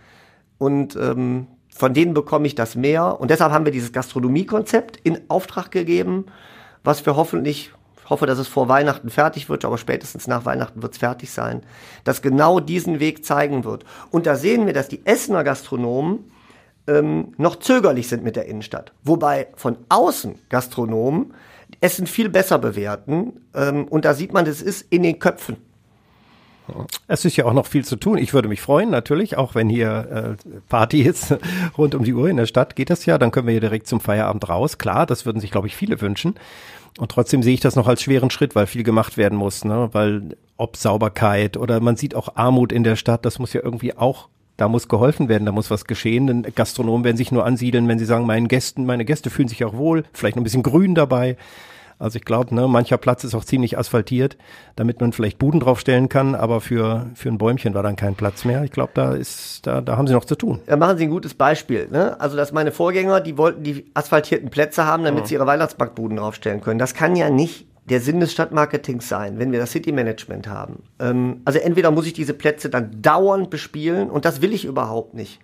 Und ähm, von denen bekomme ich das mehr. Und deshalb haben wir dieses Gastronomiekonzept in Auftrag gegeben, was wir hoffentlich, ich hoffe, dass es vor Weihnachten fertig wird, aber spätestens nach Weihnachten wird es fertig sein, das genau diesen Weg zeigen wird. Und da sehen wir, dass die Essener Gastronomen ähm, noch zögerlich sind mit der Innenstadt. Wobei von außen Gastronomen Essen viel besser bewerten. Ähm, und da sieht man, das ist in den Köpfen. Es ist ja auch noch viel zu tun. Ich würde mich freuen, natürlich, auch wenn hier äh, Party ist rund um die Uhr in der Stadt, geht das ja. Dann können wir hier direkt zum Feierabend raus. Klar, das würden sich, glaube ich, viele wünschen. Und trotzdem sehe ich das noch als schweren Schritt, weil viel gemacht werden muss. Ne? Weil ob Sauberkeit oder man sieht auch Armut in der Stadt, das muss ja irgendwie auch da muss geholfen werden, da muss was geschehen. Denn Gastronomen werden sich nur ansiedeln, wenn sie sagen, meinen Gästen, meine Gäste fühlen sich auch wohl, vielleicht noch ein bisschen grün dabei. Also ich glaube, ne, mancher Platz ist auch ziemlich asphaltiert, damit man vielleicht Buden draufstellen kann, aber für, für ein Bäumchen war dann kein Platz mehr. Ich glaube, da ist, da, da haben sie noch zu tun. Da machen Sie ein gutes Beispiel. Ne? Also, dass meine Vorgänger, die wollten die asphaltierten Plätze haben, damit mhm. sie ihre Weihnachtsbackbuden draufstellen können. Das kann ja nicht der Sinn des Stadtmarketings sein, wenn wir das City Management haben. Ähm, also entweder muss ich diese Plätze dann dauernd bespielen und das will ich überhaupt nicht.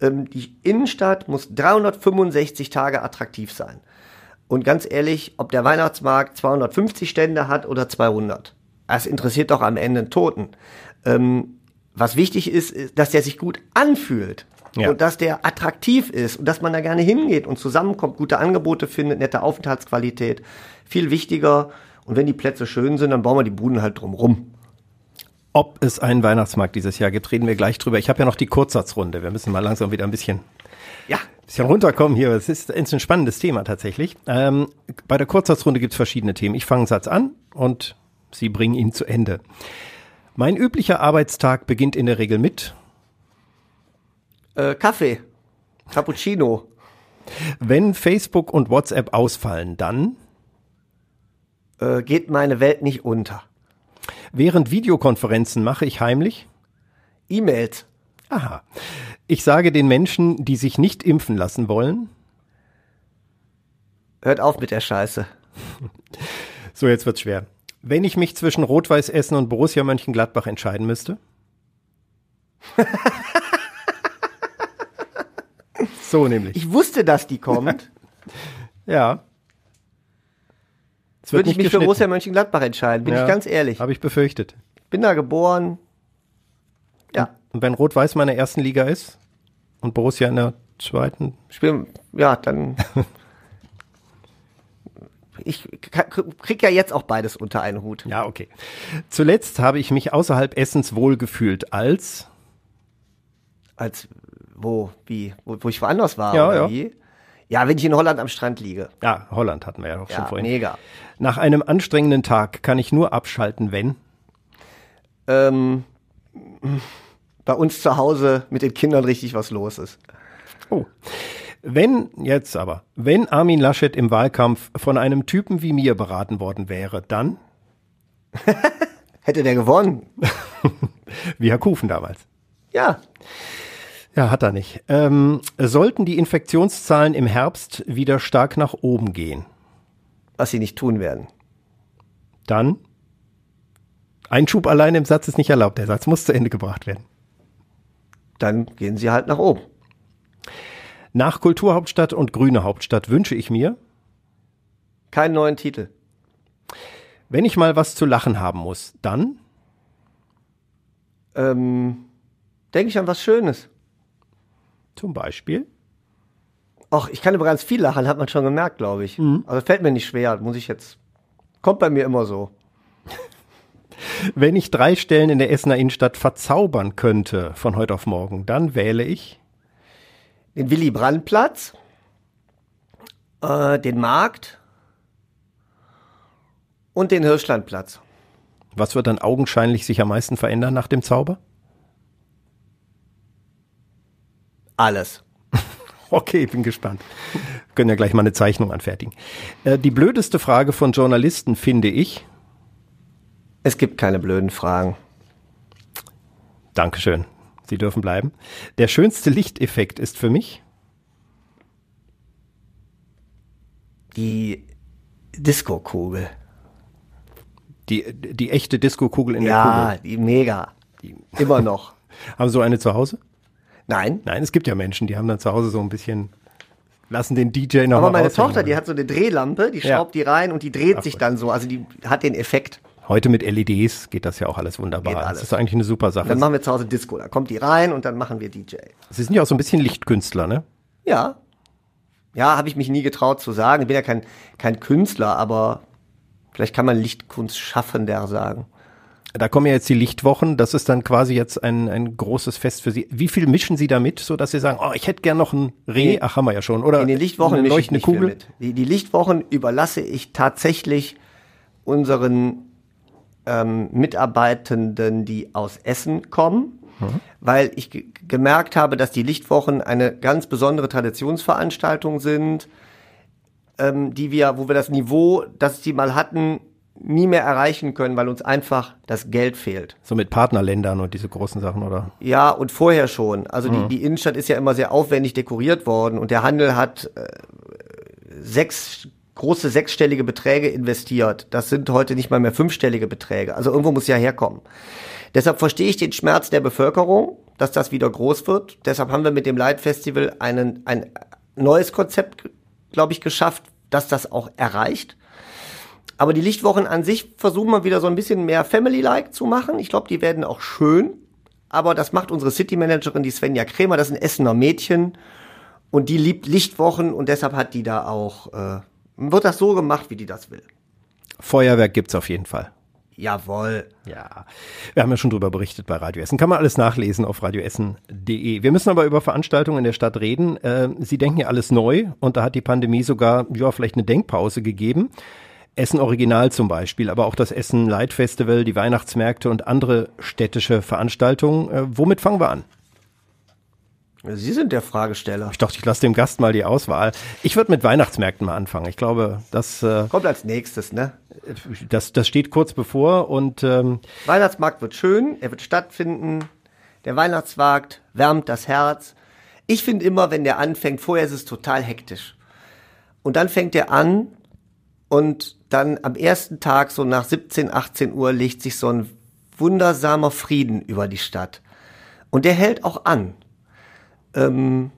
Ähm, die Innenstadt muss 365 Tage attraktiv sein. Und ganz ehrlich, ob der Weihnachtsmarkt 250 Stände hat oder 200, das interessiert doch am Ende einen Toten. Ähm, was wichtig ist, ist, dass der sich gut anfühlt. Ja. Und dass der attraktiv ist und dass man da gerne hingeht und zusammenkommt, gute Angebote findet, nette Aufenthaltsqualität. Viel wichtiger. Und wenn die Plätze schön sind, dann bauen wir die Buden halt drumrum. Ob es einen Weihnachtsmarkt dieses Jahr gibt, reden wir gleich drüber. Ich habe ja noch die Kurzsatzrunde. Wir müssen mal langsam wieder ein bisschen ja bisschen runterkommen hier. Es ist, ist ein spannendes Thema tatsächlich. Ähm, bei der Kurzsatzrunde gibt es verschiedene Themen. Ich fange einen Satz an und Sie bringen ihn zu Ende. Mein üblicher Arbeitstag beginnt in der Regel mit äh, Kaffee, Cappuccino. Wenn Facebook und WhatsApp ausfallen, dann äh, geht meine Welt nicht unter. Während Videokonferenzen mache ich heimlich E-Mails. Aha. Ich sage den Menschen, die sich nicht impfen lassen wollen. Hört auf mit der Scheiße. So, jetzt wird's schwer. Wenn ich mich zwischen Rot-Weiß Essen und Borussia Mönchengladbach entscheiden müsste? so nämlich. Ich wusste, dass die kommt. Ja. Würde ich mich für. Borussia Mönchengladbach entscheiden, bin Ja, ich ganz ehrlich. Habe ich befürchtet. Bin da geboren. Ja, Und wenn Rot-Weiß mal in der ersten Liga ist und Borussia in der zweiten, spielen, ja, dann. ich krieg ja jetzt auch beides unter einen Hut. ja, okay. Zuletzt habe ich mich außerhalb Essens wohlgefühlt als Als, wo, wie, wo, wo ich woanders war, Ja, oder ja. wie? Ja, wenn ich in Holland am Strand liege. Ja, Holland hatten wir ja auch schon Ja, vorhin. mega. Nach einem anstrengenden Tag kann ich nur abschalten, wenn. Ähm, bei uns zu Hause mit den Kindern richtig was los ist. Oh. Wenn, jetzt aber, wenn Armin Laschet im Wahlkampf von einem Typen wie mir beraten worden wäre, dann, Hätte der gewonnen? wie Herr Kufen damals. Ja, Ja, hat er nicht. Ähm, sollten die Infektionszahlen im Herbst wieder stark nach oben gehen, was sie nicht tun werden. dann Einschub allein im Satz ist nicht erlaubt. Der Satz muss zu Ende gebracht werden. Dann gehen sie halt nach oben. Nach Kulturhauptstadt und Grüne Hauptstadt wünsche ich mir, Keinen neuen Titel. wenn ich mal was zu lachen haben muss, dann Ähm, denke ich an was Schönes. zum Beispiel Ach, ich kann über ganz viel lachen, hat man schon gemerkt, glaube ich. Also fällt mir nicht schwer, muss ich jetzt. Kommt bei mir immer so. Wenn ich drei Stellen in der Essener Innenstadt verzaubern könnte von heute auf morgen, dann wähle ich Den Willy Brandt-Platz, äh, den Markt und den Hirschlandplatz. Was wird dann augenscheinlich sich am meisten verändern nach dem Zauber? Alles. Okay, bin gespannt. Können ja gleich mal eine Zeichnung anfertigen. Äh, die blödeste Frage von Journalisten finde ich. Es gibt keine blöden Fragen. Dankeschön. Sie dürfen bleiben. Der schönste Lichteffekt ist für mich. Die Disco-Kugel. Die, die echte Disco-Kugel in Ja, der die mega. Immer noch. Kugel. Haben Sie so eine zu Hause? Nein. Nein, es gibt ja Menschen, die haben dann zu Hause so ein bisschen, lassen den DJ noch Aber meine. Tochter, die hat so eine Drehlampe, die Ja. schraubt die rein und die dreht Ach, sich dann so. Also die hat den Effekt. Heute mit LEDs geht das ja auch alles wunderbar. Alles. Das ist eigentlich eine super Dann Sache. machen wir zu Hause Disco. Da kommt die rein und dann machen wir DJ. Sie sind ja auch so ein bisschen Lichtkünstler, ne? Ja. Ja, habe ich mich nie getraut zu sagen. Ich bin ja kein, kein Künstler, aber vielleicht kann man Lichtkunstschaffender sagen. Da kommen ja jetzt die Lichtwochen. Das ist dann quasi jetzt ein, ein großes Fest für Sie. Wie viel mischen Sie da mit, so dass Sie sagen, oh, ich hätte gern noch ein Reh? Nee. Ach, haben wir ja schon. Oder In den Lichtwochen eine leuchtende Kugel. mit. Die, die Lichtwochen überlasse ich tatsächlich unseren ähm, Mitarbeitenden, die aus Essen kommen, weil ich ge gemerkt habe, dass die Lichtwochen eine ganz besondere Traditionsveranstaltung sind, ähm, die wir, wo wir das Niveau, das die mal hatten, nie mehr erreichen können, weil uns einfach das Geld fehlt. So mit Partnerländern und diese großen Sachen, oder? Ja, und vorher schon. Also die, die Innenstadt ist ja immer sehr aufwendig dekoriert worden und der Handel hat äh, sechs große sechsstellige Beträge investiert. Das sind heute nicht mal mehr fünfstellige Beträge. Also irgendwo muss ja herkommen. Deshalb verstehe ich den Schmerz der Bevölkerung, dass das wieder groß wird. Deshalb haben wir mit dem Light Festival einen, ein neues Konzept, glaube ich, geschafft, dass das auch erreicht. Aber die Lichtwochen an sich versuchen wir wieder so ein bisschen mehr Family-like zu machen. Ich glaube, die werden auch schön. Aber das macht unsere City-Managerin, die Svenja Kremer, das ist ein Essener Mädchen. Und die liebt Lichtwochen und deshalb hat die da auch, äh, wird das so gemacht, wie die das will. Feuerwerk gibt's auf jeden Fall. Jawohl. Ja, wir haben ja schon drüber berichtet bei Radio Essen. Kann man alles nachlesen auf radioessen.de. Wir müssen aber über Veranstaltungen in der Stadt reden. Äh, Sie denken ja alles neu und da hat die Pandemie sogar, ja, vielleicht eine Denkpause gegeben. Essen Original zum Beispiel, aber auch das Essen Light Festival, die Weihnachtsmärkte und andere städtische Veranstaltungen. Äh, womit fangen wir an? Sie sind der Fragesteller. Ich dachte, ich lasse dem Gast mal die Auswahl. Ich würde mit Weihnachtsmärkten mal anfangen. Ich glaube, das, äh, Kommt als nächstes, ne? das, das steht kurz bevor und ähm, Weihnachtsmarkt wird schön, er wird stattfinden. Der Weihnachtsmarkt wärmt das Herz. Ich finde immer, wenn der anfängt, vorher ist es total hektisch. Und dann fängt er an und dann am ersten Tag, so nach 17, 18 Uhr, legt sich so ein wundersamer Frieden über die Stadt. Und der hält auch an. Ähm,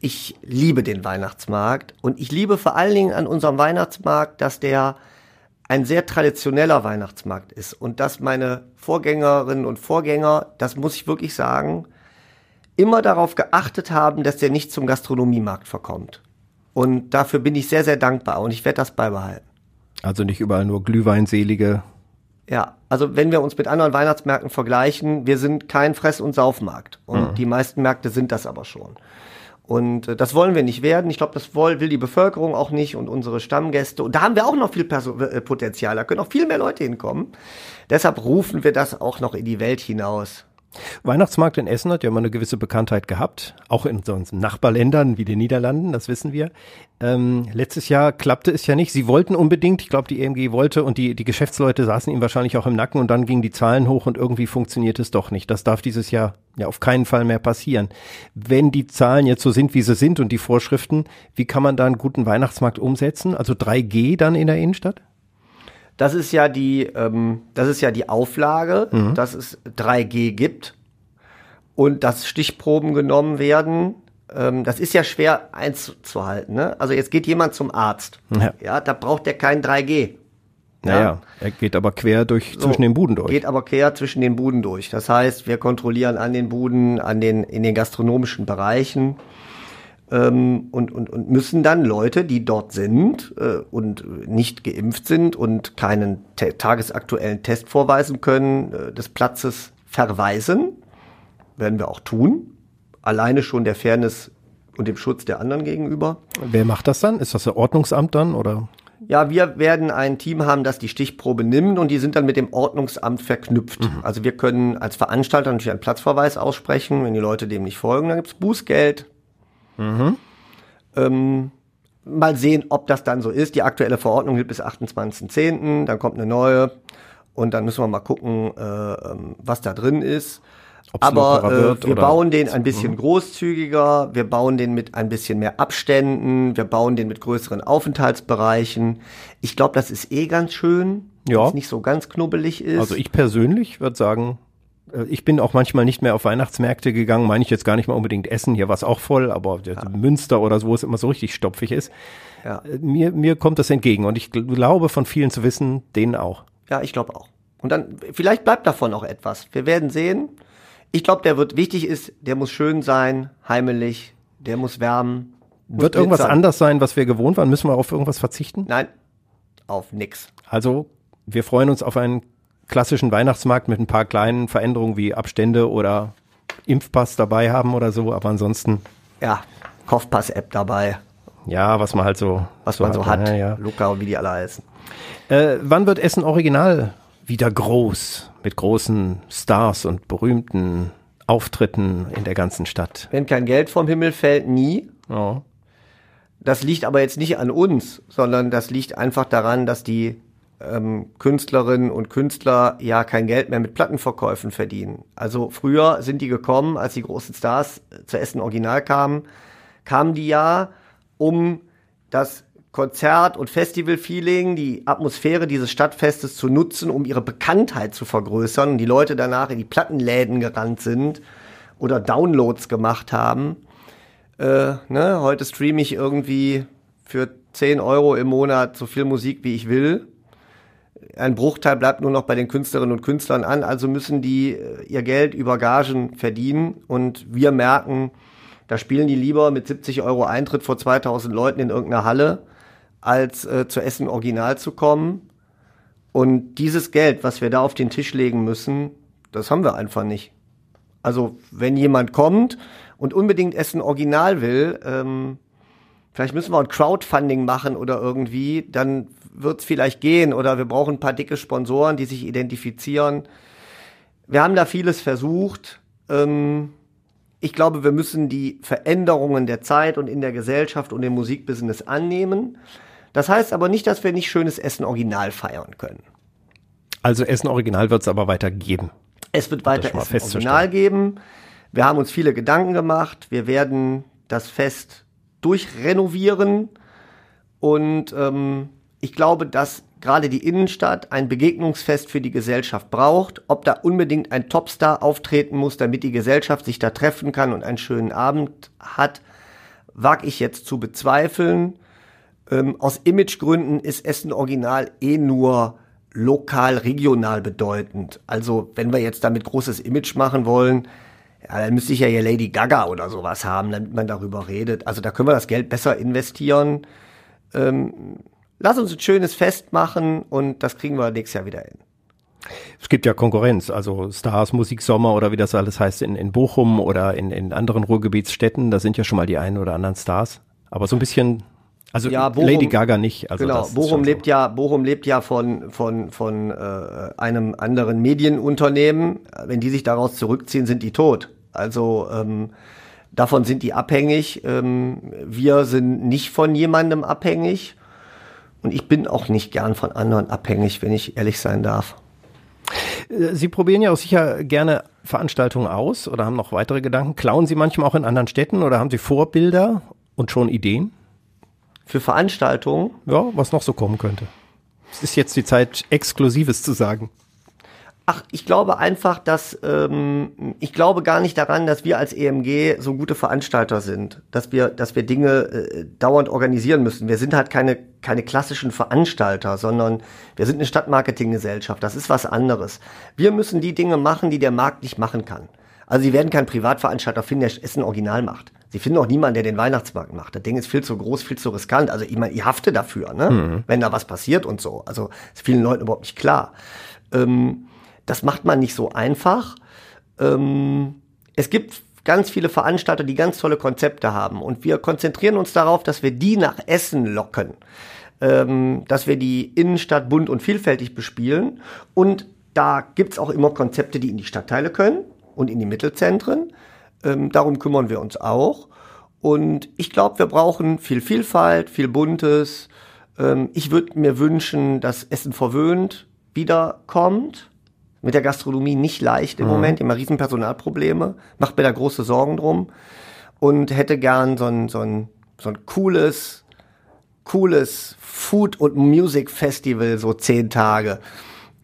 ich liebe den Weihnachtsmarkt und ich liebe vor allen Dingen an unserem Weihnachtsmarkt, dass der ein sehr traditioneller Weihnachtsmarkt ist und dass meine Vorgängerinnen und Vorgänger, das muss ich wirklich sagen, immer darauf geachtet haben, dass der nicht zum Gastronomiemarkt verkommt. Und dafür bin ich sehr, sehr dankbar und ich werde das beibehalten. Also nicht überall nur Glühweinselige. Ja, also wenn wir uns mit anderen Weihnachtsmärkten vergleichen, wir sind kein Fress- und Saufmarkt. Und mhm. die meisten Märkte sind das aber schon. Und äh, das wollen wir nicht werden. Ich glaube, das will, will die Bevölkerung auch nicht und unsere Stammgäste. Und da haben wir auch noch viel Perso äh, Potenzial. Da können auch viel mehr Leute hinkommen. Deshalb rufen wir das auch noch in die Welt hinaus. Weihnachtsmarkt in Essen hat ja immer eine gewisse Bekanntheit gehabt, auch in so Nachbarländern wie den Niederlanden, das wissen wir. Ähm, letztes Jahr klappte es ja nicht. Sie wollten unbedingt, ich glaube, die EMG wollte und die, die Geschäftsleute saßen ihm wahrscheinlich auch im Nacken und dann gingen die Zahlen hoch und irgendwie funktioniert es doch nicht. Das darf dieses Jahr ja auf keinen Fall mehr passieren. Wenn die Zahlen jetzt so sind, wie sie sind und die Vorschriften, wie kann man da einen guten Weihnachtsmarkt umsetzen? Also 3G dann in der Innenstadt? Das ist ja die, ähm, das ist ja die Auflage, mhm. dass es 3G gibt und dass Stichproben genommen werden. Ähm, das ist ja schwer einzuhalten. Ne? Also jetzt geht jemand zum Arzt. Ja, ja da braucht der kein 3G. Naja, ja. er geht aber quer durch so, zwischen den Buden durch. Geht aber quer zwischen den Buden durch. Das heißt, wir kontrollieren an den Buden, an den in den gastronomischen Bereichen ähm, und, und, und müssen dann Leute, die dort sind äh, und nicht geimpft sind und keinen tagesaktuellen Test vorweisen können, äh, des Platzes verweisen. Werden wir auch tun. Alleine schon der Fairness und dem Schutz der anderen gegenüber. Wer macht das dann? Ist das der Ordnungsamt dann oder? Ja, wir werden ein Team haben, das die Stichprobe nimmt und die sind dann mit dem Ordnungsamt verknüpft. Mhm. Also wir können als Veranstalter natürlich einen Platzverweis aussprechen, wenn die Leute dem nicht folgen, dann gibt's Bußgeld. Mhm. Ähm, mal sehen, ob das dann so ist. Die aktuelle Verordnung gilt bis 28.10., dann kommt eine neue und dann müssen wir mal gucken, äh, ähm, was da drin ist. Ob's Aber äh, wir bauen den ein bisschen mhm. großzügiger, wir bauen den mit ein bisschen mehr Abständen, wir bauen den mit größeren Aufenthaltsbereichen. Ich glaube, das ist eh ganz schön, ja. wenn es nicht so ganz knubbelig ist. Also ich persönlich würde sagen, ich bin auch manchmal nicht mehr auf Weihnachtsmärkte gegangen, meine ich jetzt gar nicht mal unbedingt Essen, hier war es auch voll, aber ja. Münster oder so, wo es immer so richtig stopfig ist. Ja. Äh, mir, mir kommt das entgegen und ich glaube von vielen zu wissen, denen auch. Ja, ich glaube auch. Und dann, vielleicht bleibt davon auch etwas. Wir werden sehen. Ich glaube, der wird wichtig ist, der muss schön sein, heimelig, der muss wärmen. Muss wird irgendwas sein. anders sein, was wir gewohnt waren? Müssen wir auf irgendwas verzichten? Nein, auf nix. Also, wir freuen uns auf einen klassischen Weihnachtsmarkt mit ein paar kleinen Veränderungen wie Abstände oder Impfpass dabei haben oder so, aber ansonsten. Ja, Kopfpass-App dabei. Ja, was man halt so, was so man so hat. Ja, ja. Luca und wie die alle heißen. Äh, wann wird Essen Original wieder groß? Mit großen Stars und berühmten Auftritten in der ganzen Stadt. Wenn kein Geld vom Himmel fällt, nie. Oh. Das liegt aber jetzt nicht an uns, sondern das liegt einfach daran, dass die ähm, Künstlerinnen und Künstler ja kein Geld mehr mit Plattenverkäufen verdienen. Also früher sind die gekommen, als die großen Stars zu Essen Original kamen, kamen die ja, um das Konzert- und Festival-Feeling, die Atmosphäre dieses Stadtfestes zu nutzen, um ihre Bekanntheit zu vergrößern und die Leute danach in die Plattenläden gerannt sind oder Downloads gemacht haben. Äh, ne, heute streame ich irgendwie für 10 Euro im Monat so viel Musik, wie ich will ein Bruchteil bleibt nur noch bei den Künstlerinnen und Künstlern an, also müssen die äh, ihr Geld über Gagen verdienen und wir merken, da spielen die lieber mit 70 Euro Eintritt vor 2000 Leuten in irgendeiner Halle, als äh, zu Essen Original zu kommen. Und dieses Geld, was wir da auf den Tisch legen müssen, das haben wir einfach nicht. Also wenn jemand kommt und unbedingt Essen Original will, ähm, vielleicht müssen wir ein Crowdfunding machen oder irgendwie, dann wird es vielleicht gehen oder wir brauchen ein paar dicke Sponsoren, die sich identifizieren. Wir haben da vieles versucht. Ähm, ich glaube, wir müssen die Veränderungen der Zeit und in der Gesellschaft und im Musikbusiness annehmen. Das heißt aber nicht, dass wir nicht schönes Essen Original feiern können. Also Essen Original wird es aber weiter geben. Es wird weiter Essen Original geben. Wir haben uns viele Gedanken gemacht. Wir werden das Fest durchrenovieren Und ähm, ich glaube, dass gerade die Innenstadt ein Begegnungsfest für die Gesellschaft braucht. Ob da unbedingt ein Topstar auftreten muss, damit die Gesellschaft sich da treffen kann und einen schönen Abend hat, wag ich jetzt zu bezweifeln. Ähm, aus Imagegründen ist Essen Original eh nur lokal, regional bedeutend. Also wenn wir jetzt damit großes Image machen wollen, ja, dann müsste ich ja hier Lady Gaga oder sowas haben, damit man darüber redet. Also da können wir das Geld besser investieren. Ähm, lass uns ein schönes Fest machen und das kriegen wir nächstes Jahr wieder hin. Es gibt ja Konkurrenz, also Stars, Musik Sommer oder wie das alles heißt in, in Bochum oder in, in anderen Ruhrgebietsstädten, da sind ja schon mal die einen oder anderen Stars. Aber so ein bisschen, also Ja, Bochum- Lady Gaga nicht. Also genau, Bochum lebt ja, Bochum lebt ja von von von äh, einem anderen Medienunternehmen. Wenn die sich daraus zurückziehen, sind die tot. Also ähm, davon sind die abhängig. Ähm, wir sind nicht von jemandem abhängig. Und ich bin auch nicht gern von anderen abhängig, wenn ich ehrlich sein darf. Äh, Sie probieren ja auch sicher gerne Veranstaltungen aus oder haben noch weitere Gedanken. Klauen Sie manchmal auch in anderen Städten oder haben Sie Vorbilder und schon Ideen? Für Veranstaltungen Ja, was noch so kommen könnte. Es ist jetzt die Zeit, Exklusives zu sagen. Ach, ich glaube einfach, dass ähm, ich glaube gar nicht daran, dass wir als EMG so gute Veranstalter sind, dass wir, dass wir Dinge äh, dauernd organisieren müssen. Wir sind halt keine keine klassischen Veranstalter, sondern wir sind eine Stadtmarketinggesellschaft. Das ist was anderes. Wir müssen die Dinge machen, die der Markt nicht machen kann. Also Sie werden keinen Privatveranstalter finden, der Essen Original macht. Sie finden auch niemanden, der den Weihnachtsmarkt macht. Das Ding ist viel zu groß, viel zu riskant. Also ich meine, ihr haftet dafür, ne? wenn da was passiert und so. Also ist vielen Leuten überhaupt nicht klar. Ähm, das macht man nicht so einfach. Ähm, es gibt ganz viele Veranstalter, die ganz tolle Konzepte haben. Und wir konzentrieren uns darauf, dass wir die nach Essen locken. Ähm, dass wir die Innenstadt bunt und vielfältig bespielen. Und da gibt's auch immer Konzepte, die in die Stadtteile können und in die Mittelzentren. Ähm, darum kümmern wir uns auch. Und ich glaube, wir brauchen viel Vielfalt, viel Buntes. Ähm, ich würde mir wünschen, dass Essen verwöhnt wiederkommt. Mit der Gastronomie nicht leicht im Moment, immer riesen Personalprobleme. Macht mir da große Sorgen drum. Und hätte gern so ein, so ein, so ein cooles, cooles Food- und Music-Festival, so zehn Tage.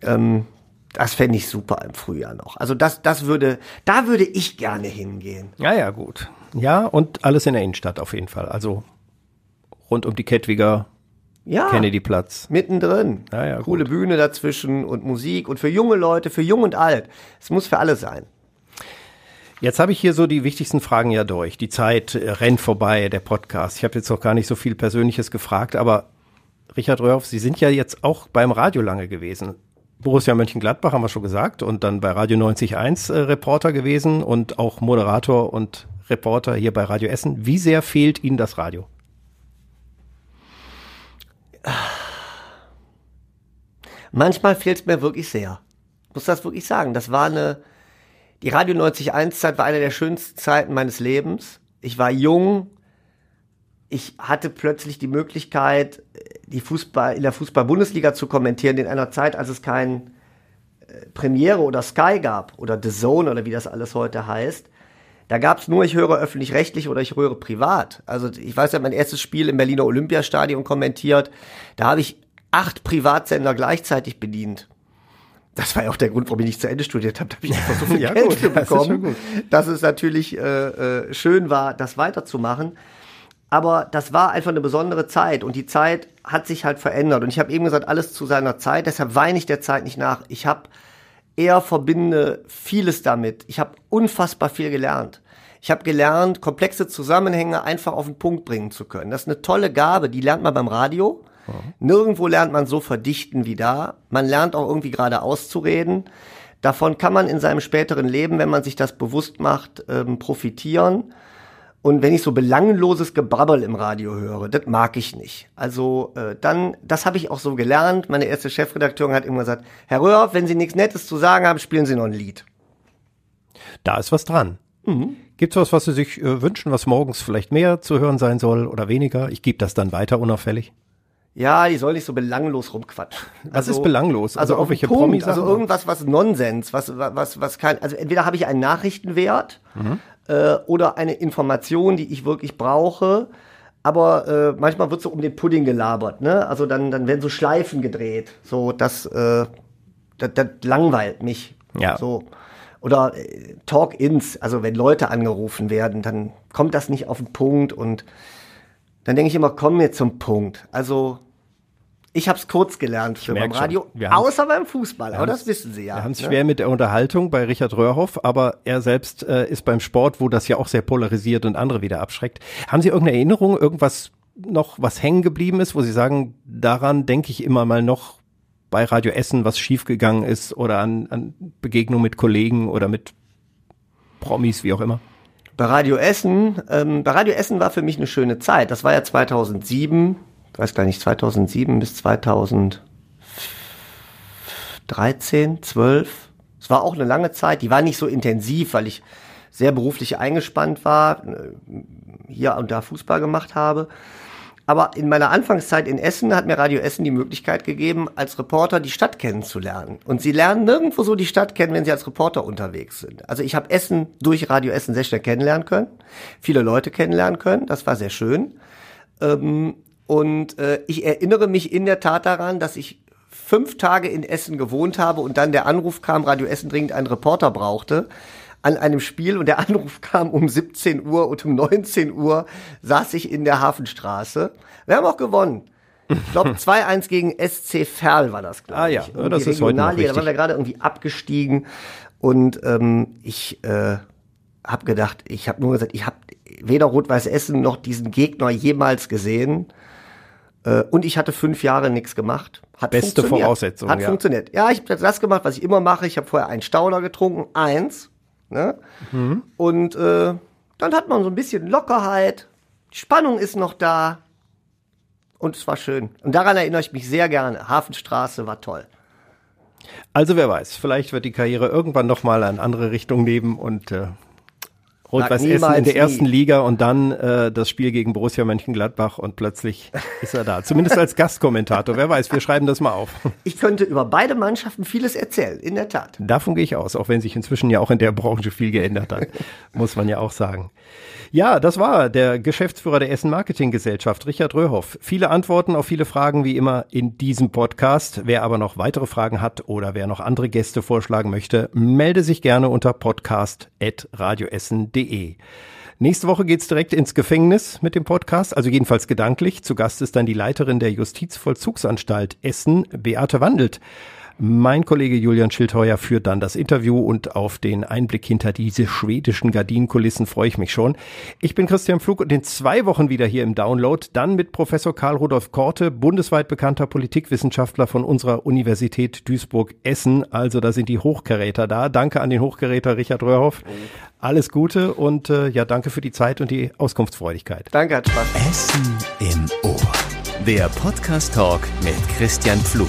Ähm, das fände ich super im Frühjahr noch. Also das, das würde, da würde ich gerne hingehen. Ja, ja, gut. Ja, und alles in der Innenstadt auf jeden Fall. Also rund um die Kettwiger, Ja. Kennedyplatz. Mittendrin. Ja, ja, Coole gut. Bühne dazwischen und Musik und für junge Leute, für jung und alt. Es muss für alle sein. Jetzt habe ich hier so die wichtigsten Fragen ja durch. Die Zeit äh, rennt vorbei, der Podcast. Ich habe jetzt noch gar nicht so viel Persönliches gefragt, aber Richard Röhrhoff, Sie sind ja jetzt auch beim Radio lange gewesen. Borussia Mönchengladbach haben wir schon gesagt und dann bei Radio 90.1 äh, Reporter gewesen und auch Moderator und Reporter hier bei Radio Essen. Wie sehr fehlt Ihnen das Radio? Manchmal fehlt es mir wirklich sehr. Muss das wirklich sagen. Das war eine, die Radio 91 Zeit war eine der schönsten Zeiten meines Lebens. Ich war jung. Ich hatte plötzlich die Möglichkeit, die Fußball, in der Fußball-Bundesliga zu kommentieren, in einer Zeit, als es kein äh, Premiere oder Sky gab oder The Zone oder wie das alles heute heißt. Da gab's nur, ich höre öffentlich-rechtlich oder ich höre privat. Also ich weiß ja, mein erstes Spiel im Berliner Olympiastadion kommentiert. Da habe ich acht Privatsender gleichzeitig bedient. Das war ja auch der Grund, warum ich nicht zu Ende studiert habe. Da habe ich einfach so viel Ja, Geld gut, für das bekommen, gut. dass es natürlich äh, äh, schön war, das weiterzumachen. Aber das war einfach eine besondere Zeit und die Zeit hat sich halt verändert. Und ich habe eben gesagt, alles zu seiner Zeit. Deshalb weine ich der Zeit nicht nach. Ich habe eher verbinde vieles damit. Ich habe unfassbar viel gelernt. Ich habe gelernt, komplexe Zusammenhänge einfach auf den Punkt bringen zu können. Das ist eine tolle Gabe, die lernt man beim Radio. Nirgendwo lernt man so verdichten wie da. Man lernt auch irgendwie gerade auszureden. Davon kann man in seinem späteren Leben, wenn man sich das bewusst macht, ähm, profitieren. Und wenn ich so belangloses Gebrabbel im Radio höre, das mag ich nicht. Also äh, dann, das habe ich auch so gelernt. Meine erste Chefredakteurin hat immer gesagt, Herr Röhr, wenn Sie nichts Nettes zu sagen haben, spielen Sie noch ein Lied. Da ist was dran. Gibt es was, was Sie sich äh, wünschen, was morgens vielleicht mehr zu hören sein soll oder weniger? Ich gebe das dann weiter unauffällig. Ja, die soll nicht so belanglos rumquatschen. Was ist belanglos? Also Also, auf Punkt, Promisachen? Also irgendwas, was Nonsens, was, was, was kein, also entweder habe ich einen Nachrichtenwert äh, oder eine Information, die ich wirklich brauche. aber äh, manchmal wird so um den Pudding gelabert, ne? Also dann, dann werden so Schleifen gedreht. So, das, äh, das, das langweilt mich. Ja. So. Oder äh, Talk-ins, also wenn Leute angerufen werden, dann kommt das nicht auf den Punkt und dann denke ich immer, komm mir zum Punkt. Also ich habe es kurz gelernt für beim schon. Radio, haben's- außer beim Fußball, aber das wissen Sie ja. Wir haben es ne? schwer mit der Unterhaltung bei Richard Röhrhoff, aber er selbst äh, ist beim Sport, wo das ja auch sehr polarisiert und andere wieder abschreckt. Haben Sie irgendeine Erinnerung, irgendwas noch, was hängen geblieben ist, wo Sie sagen, daran denke ich immer mal noch bei Radio Essen, was schiefgegangen ist oder an, an Begegnung mit Kollegen oder mit Promis, wie auch immer? Bei Radio Essen, ähm, bei Radio Essen war für mich eine schöne Zeit. Das war ja 2007, ich weiß gar nicht, 2007 bis 2013, 12. Es war auch eine lange Zeit. Die war nicht so intensiv, weil ich sehr beruflich eingespannt war, äh, hier und da Fußball gemacht habe. Aber in meiner Anfangszeit in Essen hat mir Radio Essen die Möglichkeit gegeben, als Reporter die Stadt kennenzulernen. Und Sie lernen nirgendwo so die Stadt kennen, wenn Sie als Reporter unterwegs sind. Also ich habe Essen durch Radio Essen sehr schnell kennenlernen können, viele Leute kennenlernen können. Das war sehr schön. Ähm, und äh, ich erinnere mich in der Tat daran, dass ich fünf Tage in Essen gewohnt habe und dann der Anruf kam, Radio Essen dringend einen Reporter brauchte an einem Spiel und der Anruf kam um 17 Uhr und um 19 Uhr saß ich in der Hafenstraße. Wir haben auch gewonnen. Ich glaube 2-1 gegen SC Verl war das, glaube Ah ja, ich. ja, das ist heute noch Regionalliga, Da waren richtig. wir gerade irgendwie abgestiegen und ähm, ich äh, habe gedacht, ich habe nur gesagt, ich habe weder Rot-Weiß Essen noch diesen Gegner jemals gesehen. Äh, Und ich hatte fünf Jahre nichts gemacht. Hat Beste. Voraussetzung, Hat ja. funktioniert. Ja, ich habe das gemacht, was ich immer mache. Ich habe vorher einen Stauder getrunken, eins. Ne? Mhm. Und äh, dann hat man so ein bisschen Lockerheit. Die Spannung ist noch da. Und es war schön. Und daran erinnere ich mich sehr gerne. Hafenstraße war toll. Also wer weiß, vielleicht wird die Karriere irgendwann noch mal eine andere Richtung nehmen und äh, Rot-Weiß Essen in der nie. ersten Liga und dann äh, das Spiel gegen Borussia Mönchengladbach und plötzlich ist er da. Zumindest als Gastkommentator. Wer weiß, wir schreiben das mal auf. Ich könnte über beide Mannschaften vieles erzählen, in der Tat. Davon gehe ich aus, auch wenn sich inzwischen ja auch in der Branche viel geändert hat, muss man ja auch sagen. Ja, das war der Geschäftsführer der Essen Marketing Gesellschaft, Richard Röhrhoff. Viele Antworten auf viele Fragen wie immer in diesem Podcast. Wer aber noch weitere Fragen hat oder wer noch andere Gäste vorschlagen möchte, melde sich gerne unter podcast.radioessen.de. Nächste Woche geht's direkt ins Gefängnis mit dem Podcast, also jedenfalls gedanklich. Zu Gast ist dann die Leiterin der Justizvollzugsanstalt Essen, Beate Wandelt. Mein Kollege Julian Schildheuer führt dann das Interview und auf den Einblick hinter diese schwedischen Gardinenkulissen freue ich mich schon. Ich bin Christian Pflug und in zwei Wochen wieder hier im Download, dann mit Professor Karl Rudolf Korte, bundesweit bekannter Politikwissenschaftler von unserer Universität Duisburg-Essen. Also da sind die Hochgeräter da. Danke an den Hochgeräter Richard Röhrhoff. Alles Gute und äh, ja, danke für die Zeit und die Auskunftsfreudigkeit. Danke, hat Spaß. Essen im Ohr. Der Podcast Talk mit Christian Pflug.